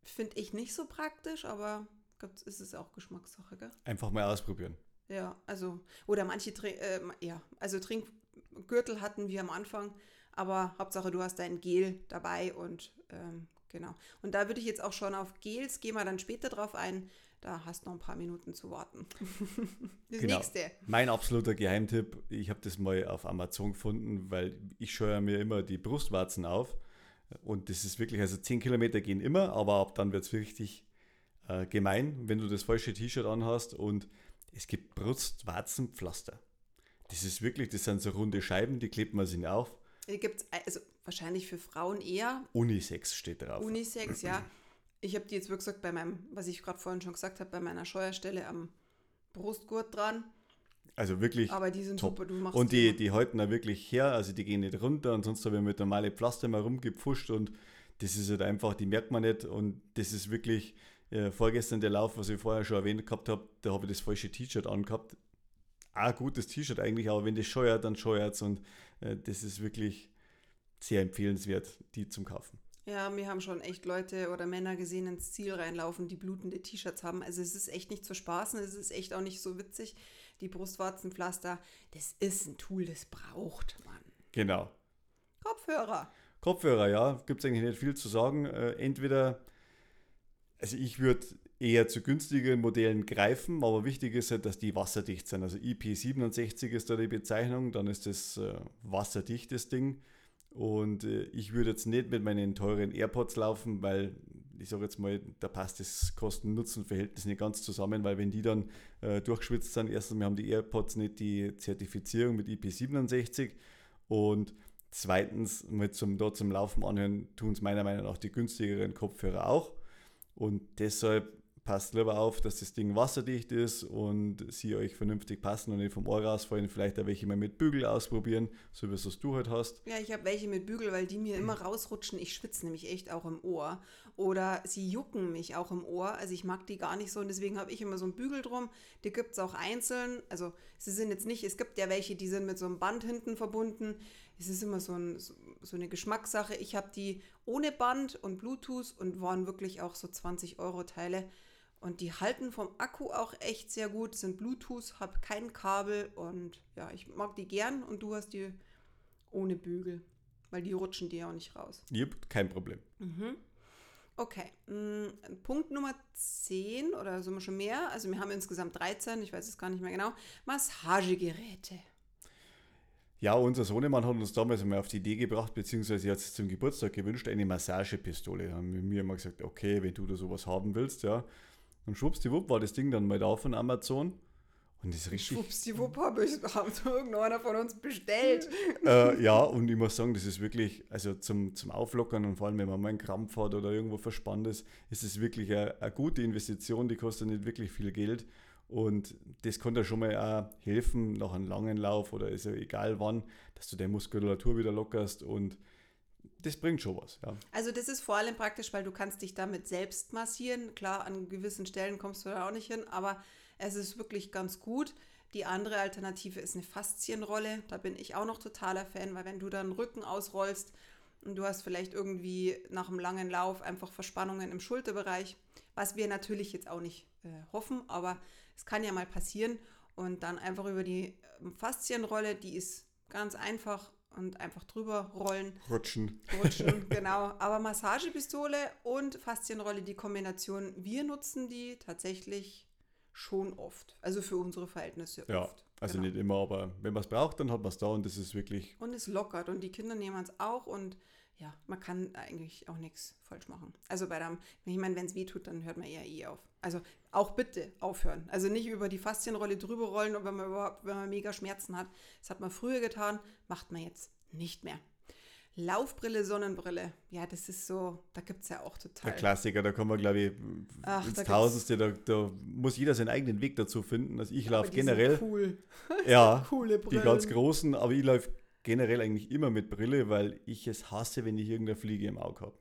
finde ich nicht so praktisch, aber gibt's- ist es auch Geschmackssache, gell? einfach mal ausprobieren. Ja, also, oder manche, Trin- äh, ja, also Trinkgürtel hatten wir am Anfang, aber Hauptsache du hast dein Gel dabei und ähm, genau. Und da würde ich jetzt auch schon auf Gels, gehen wir dann später drauf ein, da hast noch ein paar Minuten zu warten. das Genau. nächste. Mein absoluter Geheimtipp, ich habe das mal auf Amazon gefunden, weil ich scheue mir immer die Brustwarzen auf. Und das ist wirklich, also 10 Kilometer gehen immer, aber ab dann wird es richtig äh, gemein, wenn du das falsche T-Shirt anhast. Und es gibt Brustwarzenpflaster. Das ist wirklich, das sind so runde Scheiben, die klebt man sich auf. Hier gibt es also wahrscheinlich für Frauen eher Unisex steht drauf. Unisex, ja. Ich habe die jetzt, wie gesagt, bei meinem, was ich gerade vorhin schon gesagt habe, bei meiner Scheuerstelle am Brustgurt dran. Also wirklich Aber die sind top. super. Du machst Und die, die halten da wirklich her, also die gehen nicht runter und sonst habe ich mit normale Pflaster mal rumgepfuscht und das ist halt einfach, die merkt man nicht und das ist wirklich, äh, vorgestern der Lauf, was ich vorher schon erwähnt gehabt habe, da habe ich das falsche T-Shirt angehabt. Ein gutes T-Shirt eigentlich, aber wenn das scheuert, dann scheuert es und äh, das ist wirklich sehr empfehlenswert, die zum Kaufen. Ja, wir haben schon echt Leute oder Männer gesehen, ins Ziel reinlaufen, die blutende T-Shirts haben. Also es ist echt nicht zu spaßen, es ist echt auch nicht so witzig. Die Brustwarzenpflaster, das ist ein Tool, das braucht man. Genau. Kopfhörer. Kopfhörer, ja, gibt es eigentlich nicht viel zu sagen. Äh, entweder, also ich würde eher zu günstigeren Modellen greifen, aber wichtig ist halt, dass die wasserdicht sind. Also IP67 ist da die Bezeichnung, dann ist das äh, wasserdichtes Ding. Und äh, ich würde jetzt nicht mit meinen teuren AirPods laufen, weil ich sage jetzt mal, da passt das Kosten-Nutzen-Verhältnis nicht ganz zusammen, weil wenn die dann äh, durchgeschwitzt sind, erstens, wir haben die AirPods nicht die Zertifizierung mit IP67 und zweitens, mit zum, dort zum Laufen anhören, tun es meiner Meinung nach die günstigeren Kopfhörer auch. Und deshalb passt lieber auf, dass das Ding wasserdicht ist und sie euch vernünftig passen und nicht vom Ohr rausfallen. Vielleicht auch welche mal mit Bügel ausprobieren, so wie es du halt hast. Ja, ich habe welche mit Bügel, weil die mir immer rausrutschen. Ich schwitze nämlich echt auch im Ohr. Oder sie jucken mich auch im Ohr. Also ich mag die gar nicht so und deswegen habe ich immer so einen Bügel drum. Die gibt es auch einzeln. Also sie sind jetzt nicht, es gibt ja welche, die sind mit so einem Band hinten verbunden. Es ist immer so, ein, so eine Geschmackssache. Ich habe die ohne Band und Bluetooth und waren wirklich auch so 20 Euro Teile. Und die halten vom Akku auch echt sehr gut, sind Bluetooth, habe kein Kabel und ja, ich mag die gern und du hast die ohne Bügel, weil die rutschen dir auch nicht raus. Yep, kein Problem. Mhm. Okay, mm, Punkt Nummer 10 oder so schon mehr, also wir haben insgesamt 13, ich weiß es gar nicht mehr genau, Massagegeräte. Ja, unser Sohnemann hat uns damals einmal auf die Idee gebracht, beziehungsweise er hat es zum Geburtstag gewünscht, eine Massagepistole. Da haben wir mir immer gesagt, okay, wenn du da sowas haben willst, ja, und schwuppsdiwupp war das Ding dann mal da von Amazon. Und das ist richtig. Schwuppsdiwupp habe ich, hat irgendeiner von uns bestellt. äh, ja, und ich muss sagen, das ist wirklich, also zum, zum Auflockern und vor allem, wenn man mal einen Krampf hat oder irgendwo verspannt ist, ist es wirklich eine, eine gute Investition, die kostet nicht wirklich viel Geld. Und das kann dir schon mal auch helfen, nach einem langen Lauf oder ist ja egal wann, dass du deine Muskulatur wieder lockerst und das bringt schon was. Ja. Also das ist vor allem praktisch, weil du kannst dich damit selbst massieren. Klar, an gewissen Stellen kommst du da auch nicht hin, aber es ist wirklich ganz gut. Die andere Alternative ist eine Faszienrolle. Da bin ich auch noch totaler Fan, weil wenn du dann Rücken ausrollst und du hast vielleicht irgendwie nach einem langen Lauf einfach Verspannungen im Schulterbereich, was wir natürlich jetzt auch nicht äh, hoffen, aber es kann ja mal passieren. Und dann einfach über die Faszienrolle, die ist ganz einfach und einfach drüber rollen. Rutschen. Rutschen, genau. Aber Massagepistole und Faszienrolle, die Kombination, wir nutzen die tatsächlich schon oft. Also für unsere Verhältnisse ja, oft. Also genau. nicht immer, aber wenn man es braucht, dann hat man es da und das ist wirklich. Und es lockert und die Kinder nehmen es auch und ja, man kann eigentlich auch nichts falsch machen. Also bei dem, ich meine, wenn es weh tut, dann hört man eher eh auf. Also auch bitte aufhören. Also nicht über die Faszienrolle drüber rollen, wenn man überhaupt, wenn man mega Schmerzen hat. Das hat man früher getan, macht man jetzt nicht mehr. Laufbrille, Sonnenbrille. Ja, das ist so, da gibt es ja auch total. Der Klassiker, da kommen wir, glaube ich, Ach, ins Tausendste, da, da, muss jeder seinen eigenen Weg dazu finden. Also ich laufe generell. Cool. ja, coole die ganz großen, aber ich laufe generell eigentlich immer mit Brille, weil ich es hasse, wenn ich irgendeine Fliege im Auge habe.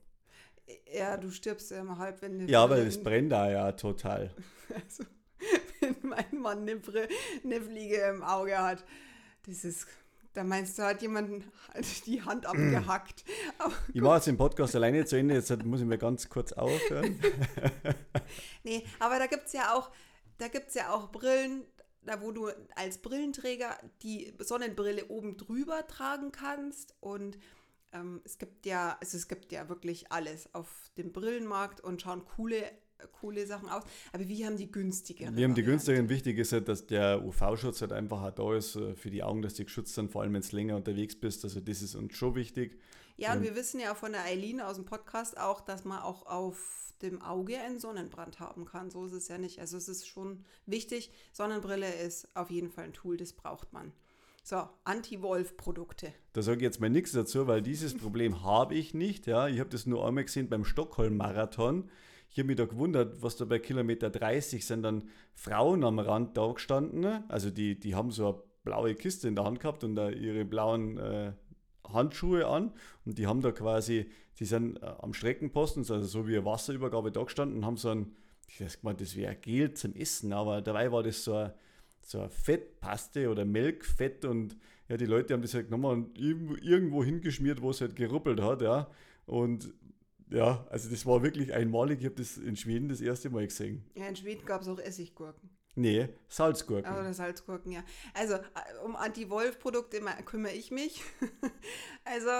Ja, du stirbst ja immer halb, wenn Ja, weil es brennt da ja total. Also, wenn mein Mann eine, Br eine Fliege im Auge hat, das ist. Da meinst du, hat jemand die Hand abgehackt. ich mache jetzt den Podcast alleine zu Ende, jetzt muss ich mir ganz kurz aufhören. nee, aber da gibt es ja auch, da gibt es ja auch Brillen, da wo du als Brillenträger die Sonnenbrille oben drüber tragen kannst und ähm, es gibt ja, also es gibt ja wirklich alles auf dem Brillenmarkt und schauen coole coole Sachen aus. Aber wir haben die günstigeren. Wir haben die günstigeren. Wichtig ist halt, dass der UV-Schutz halt einfach halt da ist äh, für die Augen, dass die geschützt sind, vor allem wenn du länger unterwegs bist. Also das ist uns schon wichtig. Ja, und, und wir wissen ja von der Eileen aus dem Podcast auch, dass man auch auf dem Auge einen Sonnenbrand haben kann. So ist es ja nicht. Also es ist schon wichtig. Sonnenbrille ist auf jeden Fall ein Tool, das braucht man. So, Anti-Wolf-Produkte. Da sage ich jetzt mal nichts dazu, weil dieses Problem habe ich nicht. Ja, ich habe das nur einmal gesehen beim Stockholm-Marathon. Ich habe mich da gewundert, was da bei Kilometer 30 sind dann Frauen am Rand da gestanden. Ne? Also die, die haben so eine blaue Kiste in der Hand gehabt und da ihre blauen äh, Handschuhe an und die haben da quasi, die sind äh, am Streckenposten, also so wie eine Wasserübergabe da gestanden und haben so ein, ich weiß nicht, das wäre Gel zum Essen, aber dabei war das so ein so eine Fettpaste oder Melkfett und ja, die Leute haben das halt genommen und irgendwo hingeschmiert, wo es halt geruppelt hat, ja. Und ja, also das war wirklich einmalig. Ich habe das in Schweden das erste Mal gesehen. Ja, in Schweden gab es auch Essiggurken. Nee, Salzgurken. Oder Salzgurken, ja. Also äh, um Anti-Wolf-Produkte kümmere ich mich. also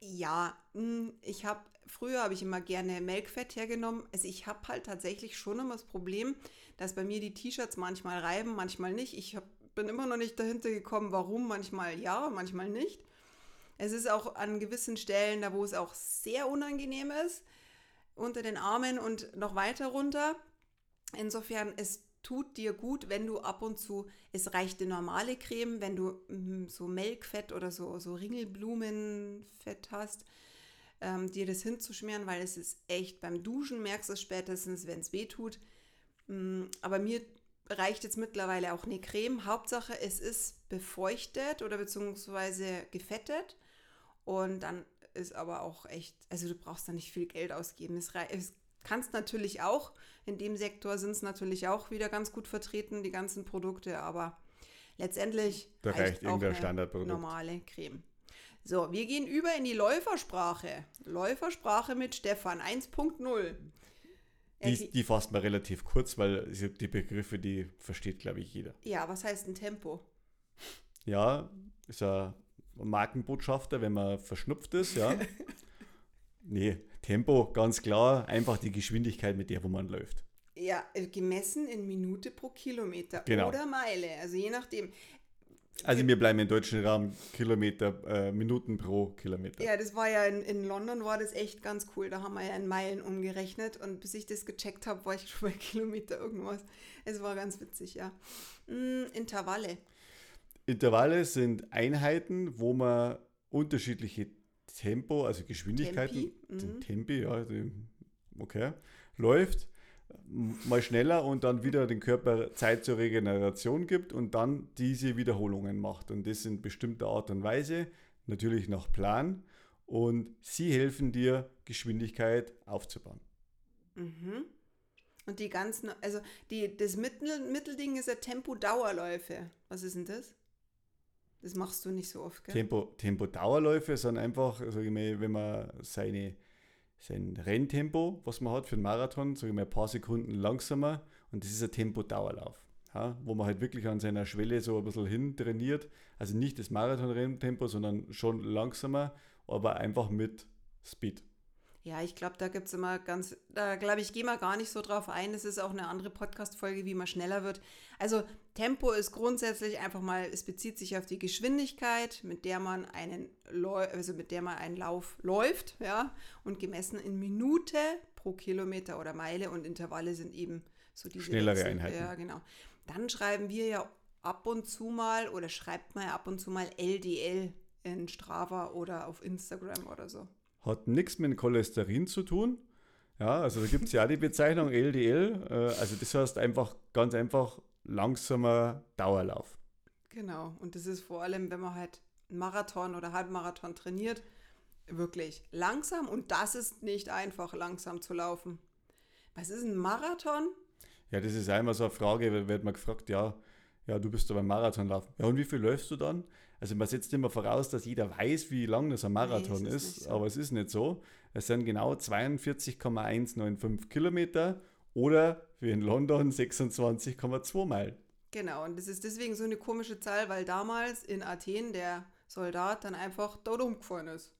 Ja, mm, ich habe früher habe ich immer gerne Melkfett hergenommen. Also ich habe halt tatsächlich schon immer das Problem, dass bei mir die T-Shirts manchmal reiben, manchmal nicht. Ich hab, bin immer noch nicht dahinter gekommen, warum. Manchmal ja, manchmal nicht. Es ist auch an gewissen Stellen, da wo es auch sehr unangenehm ist, unter den Armen und noch weiter runter. Insofern, es tut dir gut, wenn du ab und zu, es reicht die normale Creme, wenn du mm, so Melkfett oder so, so Ringelblumenfett hast, ähm, dir das hinzuschmieren, weil es ist echt, beim Duschen merkst du es spätestens, wenn es weh tut. Mm, aber mir reicht jetzt mittlerweile auch eine Creme. Hauptsache, es ist befeuchtet oder beziehungsweise gefettet. Und dann ist aber auch echt, also du brauchst da nicht viel Geld ausgeben. Es, es kannst natürlich auch, in dem Sektor sind es natürlich auch wieder ganz gut vertreten, die ganzen Produkte, aber letztendlich da reicht, reicht auch eine Standardprodukt. normale Creme. So, wir gehen über in die Läufersprache. Läufersprache mit Stefan 1.0. Die, die fasst man relativ kurz, weil die Begriffe, die versteht, glaube ich, jeder. Ja, was heißt ein Tempo? Ja, ist ein Markenbotschafter, wenn man verschnupft ist, ja. nee, Tempo, ganz klar, einfach die Geschwindigkeit, mit der wo man läuft. Ja, äh, gemessen in Minute pro Kilometer genau. oder Meile, also je nachdem. Also wir bleiben im deutschen Raum Kilometer, äh, Minuten pro Kilometer. Ja, das war ja in, in London war das echt ganz cool. Da haben wir ja in Meilen umgerechnet und bis ich das gecheckt habe, war ich schon bei Kilometer irgendwas. Es war ganz witzig, ja. Mm, Intervalle. Intervalle sind Einheiten, wo man unterschiedliche Tempo, also Geschwindigkeiten, Tempi, mhm. Tempi ja, okay, läuft mal schneller und dann wieder den Körper Zeit zur Regeneration gibt und dann diese Wiederholungen macht. Und das in bestimmter Art und Weise, natürlich nach Plan. Und sie helfen dir, Geschwindigkeit aufzubauen. Mhm. Und die ganzen, also die, das Mittel, Mittelding ist ja Tempo-Dauerläufe. Was ist denn das? Das machst du nicht so oft, gell? Tempo, Tempo-Dauerläufe sind einfach, sag ich mal, wenn man seine sein Renntempo, was man hat für einen Marathon, sage ich mal ein paar Sekunden langsamer und das ist ein Tempo-Dauerlauf. Ja, wo man halt wirklich an seiner Schwelle so ein bisschen hin trainiert. Also nicht das Marathon-Renntempo, sondern schon langsamer, aber einfach mit Speed. Ja, ich glaube, da gibt es immer ganz, da glaube ich, gehen wir gar nicht so drauf ein. Es ist auch eine andere Podcast-Folge, wie man schneller wird. Also Tempo ist grundsätzlich einfach mal, es bezieht sich auf die Geschwindigkeit, mit der man einen, also mit der man einen Lauf läuft, ja, und gemessen in Minute pro Kilometer oder Meile und Intervalle sind eben so diese schnellere Wechsel. Einheiten. Ja, genau. Dann schreiben wir ja ab und zu mal oder schreibt man ja ab und zu mal LDL in Strava oder auf Instagram oder so hat nichts mit Cholesterin zu tun. Ja, also da gibt es ja die Bezeichnung LDL. Äh, also das heißt einfach ganz einfach langsamer Dauerlauf. Genau. Und das ist vor allem, wenn man halt einen Marathon oder Halbmarathon trainiert, wirklich langsam. Und das ist nicht einfach, langsam zu laufen. Was ist ein Marathon? Ja, das ist einmal so eine Frage, wird man gefragt, ja, ja, du bist da beim Marathonlaufen. Ja, und wie viel läufst du dann? Also man setzt immer voraus, dass jeder weiß, wie lang das ein Marathon nee, ist, so. aber es ist nicht so. Es sind genau 42,195 Kilometer oder wie in London 26,2 Meilen. Genau, und das ist deswegen so eine komische Zahl, weil damals in Athen der Soldat dann einfach dort umgefallen ist.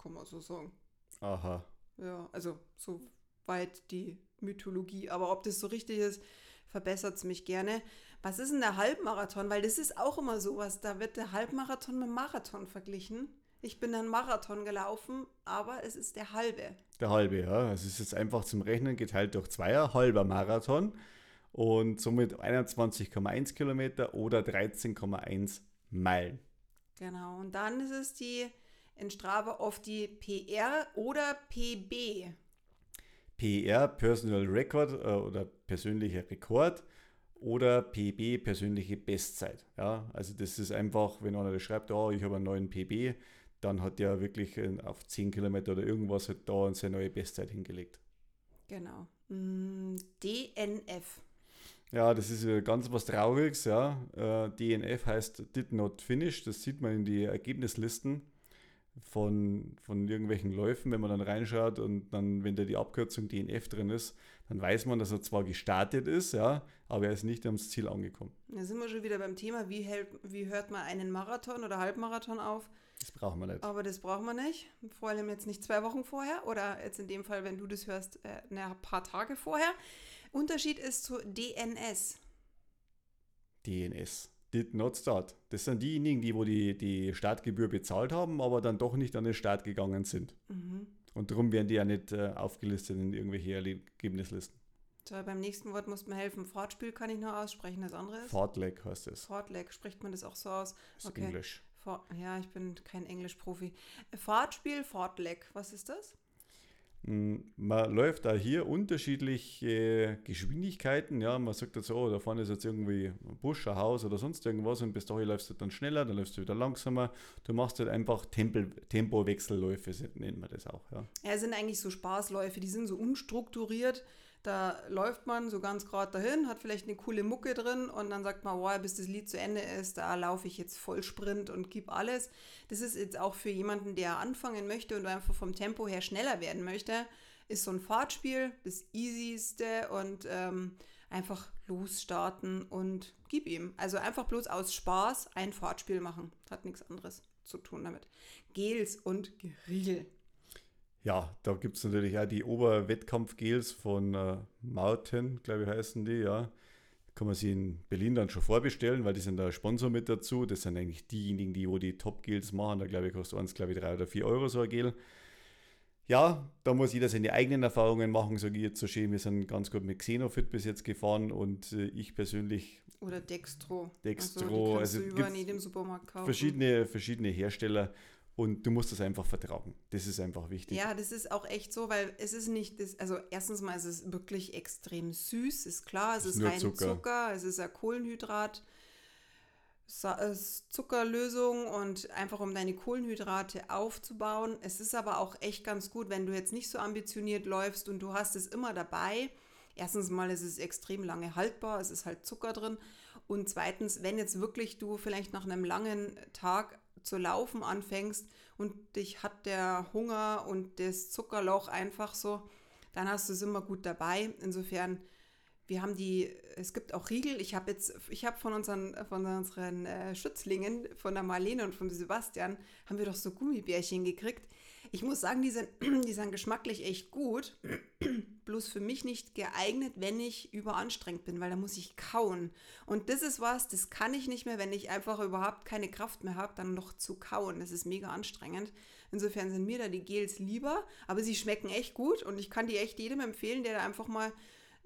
Kann man so sagen. Aha. Ja, also so weit die Mythologie. Aber ob das so richtig ist, verbessert es mich gerne. Was ist denn der Halbmarathon? Weil das ist auch immer sowas, da wird der Halbmarathon mit dem Marathon verglichen. Ich bin dann Marathon gelaufen, aber es ist der halbe. Der halbe, ja. Es ist jetzt einfach zum Rechnen geteilt durch Zweier, halber Marathon und somit 21,1 Kilometer oder 13,1 Meilen. Genau, und dann ist es die in Strava oft die PR oder PB. PR, Personal Record äh, oder persönlicher Rekord oder PB, persönliche Bestzeit. Ja, also das ist einfach, wenn einer das schreibt, oh, ich habe einen neuen PB, dann hat der wirklich auf 10 Kilometer oder irgendwas halt da seine neue Bestzeit hingelegt. Genau. Mm, DNF. Ja, das ist ganz was Trauriges, ja. Äh, DNF heißt Did Not Finish, das sieht man in die Ergebnislisten. Von, von irgendwelchen Läufen, wenn man dann reinschaut und dann, wenn da die Abkürzung DNF drin ist, dann weiß man, dass er zwar gestartet ist, ja, aber er ist nicht ans Ziel angekommen. Da sind wir schon wieder beim Thema, wie, hält, wie hört man einen Marathon oder Halbmarathon auf? Das brauchen wir nicht. Aber das brauchen wir nicht. Vor allem jetzt nicht zwei Wochen vorher oder jetzt in dem Fall, wenn du das hörst, äh, ein paar Tage vorher. Unterschied ist zu DNS. DNS. Did not start. Das sind diejenigen, die wo die, die Startgebühr bezahlt haben, aber dann doch nicht an den Start gegangen sind. Mhm. Und darum werden die ja nicht äh, aufgelistet in irgendwelche Ergebnislisten. So, beim nächsten Wort muss man helfen. Fortspiel kann ich noch aussprechen, das andere ist? Fartleg heißt es. Fortleg, spricht man das auch so aus? Das ist Englisch. For ja, ich bin kein Englischprofi. Fahrtspiel, Fortleg, was ist das? Mm, Man läuft da hier unterschiedliche Geschwindigkeiten. Ja, man sagt jetzt, oh, da vorne ist jetzt irgendwie ein Busch, ein Haus oder sonst irgendwas und bis dahin läufst du dann schneller, dann läufst du wieder langsamer. Du machst halt einfach Tempel, Tempowechselläufe, nennt man das auch. Ja. Ja, sind eigentlich so Spaßläufe, die sind so unstrukturiert. Da läuft man so ganz gerade dahin, hat vielleicht eine coole Mucke drin und dann sagt man, wow, bis das Lied zu Ende ist, da laufe ich jetzt voll Sprint und gib alles. Das ist jetzt auch für jemanden, der anfangen möchte und einfach vom Tempo her schneller werden möchte, ist so ein Fahrtspiel das easyste und ähm, einfach losstarten und gib ihm. Also einfach bloß aus Spaß ein Fahrtspiel machen. Hat nichts anderes zu tun damit. Gels und Geriegel. Ja, da gibt es natürlich auch die Oberwettkampfgels von äh, Mountain, glaube ich, heißen die, ja. Kann man sie in Berlin dann schon vorbestellen, weil die sind da Sponsor mit dazu. Das sind eigentlich diejenigen, die wo die Top-Gels machen. Da glaube ich, kostet eins, glaube ich, drei oder vier Euro so ein Gel. Ja, da muss jeder seine eigenen Erfahrungen machen, sage ich jetzt so schön. Wir sind ganz gut mit Xenofit bis jetzt gefahren und äh, ich persönlich Oder Dextro. Dextro, Also, also überall in jedem Supermarkt kaufen. verschiedene, verschiedene Hersteller und du musst das einfach vertragen. Das ist einfach wichtig. Ja, das ist auch echt so, weil es ist nicht das, also erstens mal ist es wirklich extrem süß, ist klar, es Ist ist, rein Zucker. Zucker. es ist ja Kohlenhydrat, es ist Zuckerlösung und einfach um deine Kohlenhydrate aufzubauen. Es ist aber auch echt ganz gut, wenn du jetzt nicht so ambitioniert läufst und du hast es immer dabei. Erstens mal ist es extrem lange haltbar, es ist halt Zucker drin. Und zweitens, wenn jetzt wirklich du vielleicht nach einem langen Tag zu laufen anfängst und dich hat der Hunger und das Zuckerloch einfach so, dann hast du es immer gut dabei. Insofern, wir haben die, es gibt auch Riegel. Ich habe jetzt, ich habe von unseren, von unseren äh, Schützlingen, von der Marlene und von Sebastian, haben wir doch so Gummibärchen gekriegt. Ich muss sagen, die sind, die sind geschmacklich echt gut. Bloß für mich nicht geeignet, wenn ich überanstrengt bin, weil da muss ich kauen. Und das ist was, das kann ich nicht mehr, wenn ich einfach überhaupt keine Kraft mehr habe, dann noch zu kauen. Das ist mega anstrengend. Insofern sind mir da die Gels lieber, aber sie schmecken echt gut und ich kann die echt jedem empfehlen, der da einfach mal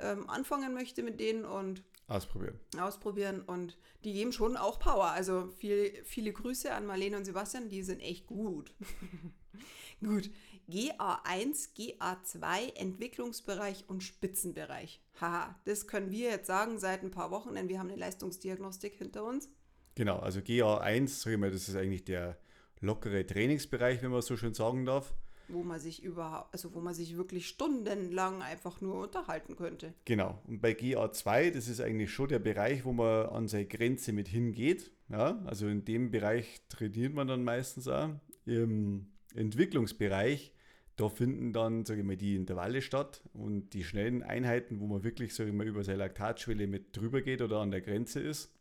ähm, anfangen möchte mit denen und Ausprobieren. ausprobieren und die geben schon auch Power. Also viel, viele Grüße an Marlene und Sebastian, die sind echt gut. gut. GA1, GA2, Entwicklungsbereich und Spitzenbereich. Haha, das können wir jetzt sagen seit ein paar Wochen, denn wir haben eine Leistungsdiagnostik hinter uns. Genau, also GA1, sag ich mal, das ist eigentlich der lockere Trainingsbereich, wenn man so schön sagen darf. wo man sich überhaupt, also wo man sich wirklich stundenlang einfach nur unterhalten könnte. Genau. Und bei GA2, das ist eigentlich schon der Bereich, wo man an seine Grenze mit hingeht. Ja, also in dem Bereich trainiert man dann meistens auch. Im Entwicklungsbereich, da finden dann, sage ich mal, die Intervalle statt und die schnellen Einheiten, wo man wirklich, sage ich mal, über seine Laktatschwelle mit drüber geht oder an der Grenze ist.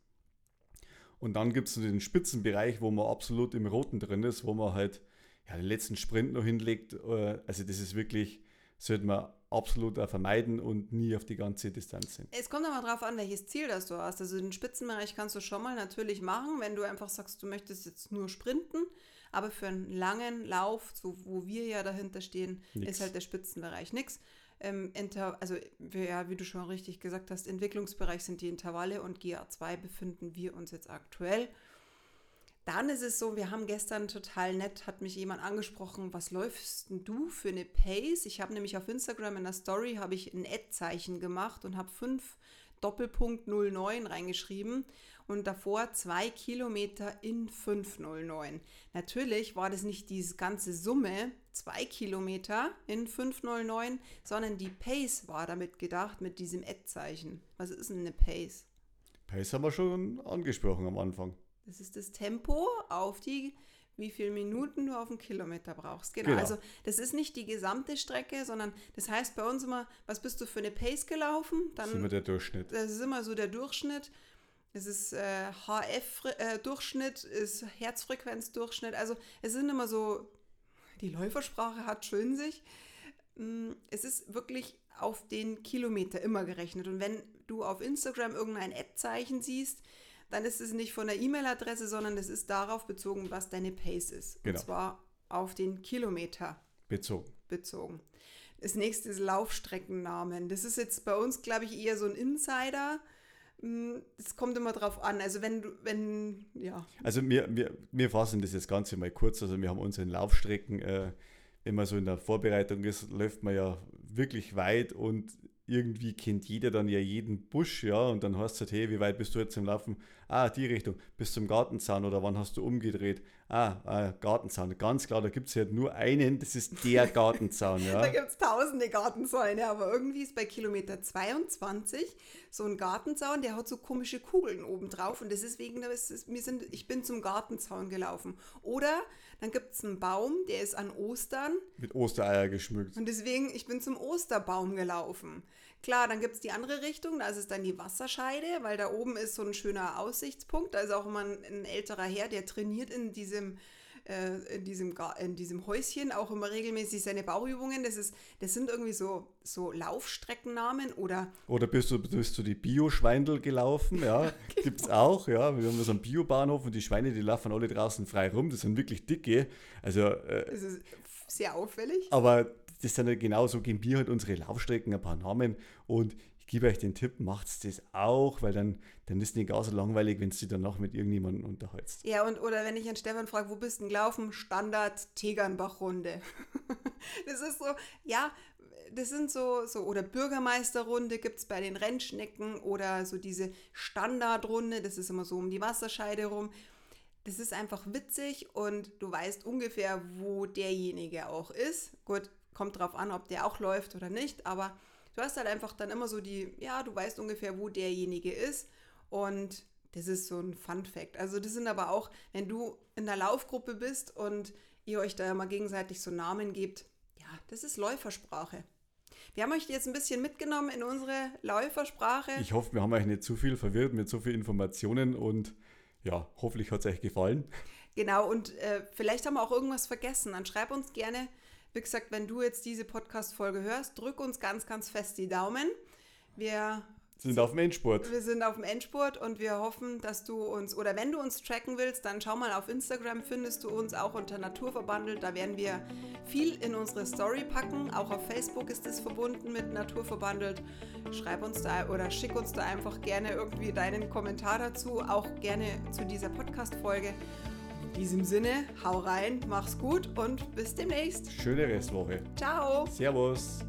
Und dann gibt es den Spitzenbereich, wo man absolut im Roten drin ist, wo man halt ja, den letzten Sprint noch hinlegt. Äh, Also das ist wirklich, sollte man absolut vermeiden und nie auf die ganze Distanz sind. Es kommt aber drauf an, welches Ziel das du hast. Also den Spitzenbereich kannst du schon mal natürlich machen, wenn du einfach sagst, du möchtest jetzt nur sprinten. Aber für einen langen Lauf, so wo wir ja dahinter stehen, Nix. ist halt der Spitzenbereich nichts. Ähm, also wie- ja, wie du schon richtig gesagt hast, Entwicklungsbereich sind die Intervalle und GA2 befinden wir uns jetzt aktuell. Dann ist es so, wir haben gestern total nett, hat mich jemand angesprochen, was läufst denn du für eine Pace? Ich habe nämlich auf Instagram in der Story habe ich ein Ad-Zeichen gemacht und habe 5 Doppelpunkt 09 reingeschrieben und davor 2 Kilometer in 509. Natürlich war das nicht diese ganze Summe, 2 Kilometer in 509, sondern die Pace war damit gedacht mit diesem Ad-Zeichen. Was ist denn eine Pace? Pace haben wir schon angesprochen am Anfang. Das ist das Tempo auf die wie viele Minuten du auf einen Kilometer brauchst. Genau. Genau. Also das ist nicht die gesamte Strecke, sondern das heißt bei uns immer, was bist du für eine Pace gelaufen? Das Dann ist immer der Durchschnitt. das ist immer so der Durchschnitt. Es ist äh, HF-Durchschnitt, ist Herzfrequenzdurchschnitt. Also es sind immer so, die Läufersprache hat schön sich. Mm, Es ist wirklich auf den Kilometer immer gerechnet. Und wenn du auf Instagram irgendein Ad-Zeichen siehst, dann ist es nicht von der E-Mail-Adresse, sondern es ist darauf bezogen, was deine Pace ist. Genau. Und zwar auf den Kilometer Bezogen. bezogen. Das nächste ist Laufstreckennamen. Das ist jetzt bei uns, glaube ich, eher so ein Insider. Es kommt immer drauf an. Also wenn du, wenn, ja, Also wir, wir, wir fassen das jetzt Ganze mal kurz. Also wir haben unsere Laufstrecken, äh, wenn man so in der Vorbereitung ist, läuft man ja wirklich weit und irgendwie kennt jeder dann ja jeden Busch, ja, und dann heißt es halt, hey, wie weit bist du jetzt im Laufen? Ah, die Richtung, bis zum Gartenzaun oder wann hast du umgedreht? Ah, ah Gartenzaun. Ganz klar, da gibt es ja nur einen, das ist der Gartenzaun, ja. da gibt es tausende Gartenzäune, aber irgendwie ist bei Kilometer 22 so ein Gartenzaun, der hat so komische Kugeln oben drauf und das ist wegen, das ist, wir sind, ich bin zum Gartenzaun gelaufen. Oder dann gibt es einen Baum, der ist an Ostern Mit Ostereier geschmückt. Und deswegen, ich bin zum Osterbaum gelaufen. Klar, dann gibt es die andere Richtung, da ist es dann die Wasserscheide, weil da oben ist so ein schöner Aussichtspunkt. Da ist auch immer ein, ein älterer Herr, der trainiert in diesem, äh, in, diesem in diesem Häuschen auch immer regelmäßig seine Bauübungen. Das, ist, das sind irgendwie so, so Laufstreckennamen oder Oder bist du, bist du die Bio-Schweindel gelaufen? Ja, gibt's auch, ja. Wir haben so einen Biobahnhof und die Schweine, die laufen alle draußen frei rum. Das sind wirklich dicke. Also, äh, es ist sehr auffällig. aber das sind ja genauso, geben wir halt unsere Laufstrecken ein paar Namen und ich gebe euch den Tipp, macht das auch, weil dann, dann ist es nicht gar so langweilig, wenn du dich danach mit irgendjemandem unterhältst. Ja, und oder wenn ich an Stefan frage, wo bist du denn gelaufen? Standard Tegernbach-Runde. das ist so, ja, das sind so, so oder Bürgermeisterrunde gibt es bei den Rennschnecken oder so diese Standardrunde, das ist immer so um die Wasserscheide rum. Das ist einfach witzig und du weißt ungefähr, wo derjenige auch ist. Gut, kommt drauf an, ob der auch läuft oder nicht, aber du hast halt einfach dann immer so die, ja, du weißt ungefähr, wo derjenige ist und das ist so ein Fun Fact. Also das sind aber auch, wenn du in der Laufgruppe bist und ihr euch da mal gegenseitig so Namen gebt, ja, das ist Läufersprache. Wir haben euch jetzt ein bisschen mitgenommen in unsere Läufersprache. Ich hoffe, wir haben euch nicht zu viel verwirrt mit so viel Informationen und ja, hoffentlich hat es euch gefallen. Genau, und äh, vielleicht haben wir auch irgendwas vergessen. Dann schreib uns gerne, wie gesagt, wenn du jetzt diese Podcast-Folge hörst, drück uns ganz, ganz fest die Daumen. Wir Sind auf dem Endspurt. Wir sind auf dem Endspurt und wir hoffen, dass du uns, oder wenn du uns tracken willst, dann schau mal auf Instagram, findest du uns auch unter Naturverbandelt. Da werden wir viel in unsere Story packen. Auch auf Facebook ist es verbunden mit Naturverbandelt. Schreib uns da oder schick uns da einfach gerne irgendwie deinen Kommentar dazu, auch gerne zu dieser Podcast-Folge. In diesem Sinne, hau rein, mach's gut und bis demnächst. Schöne Restwoche. Ciao! Servus.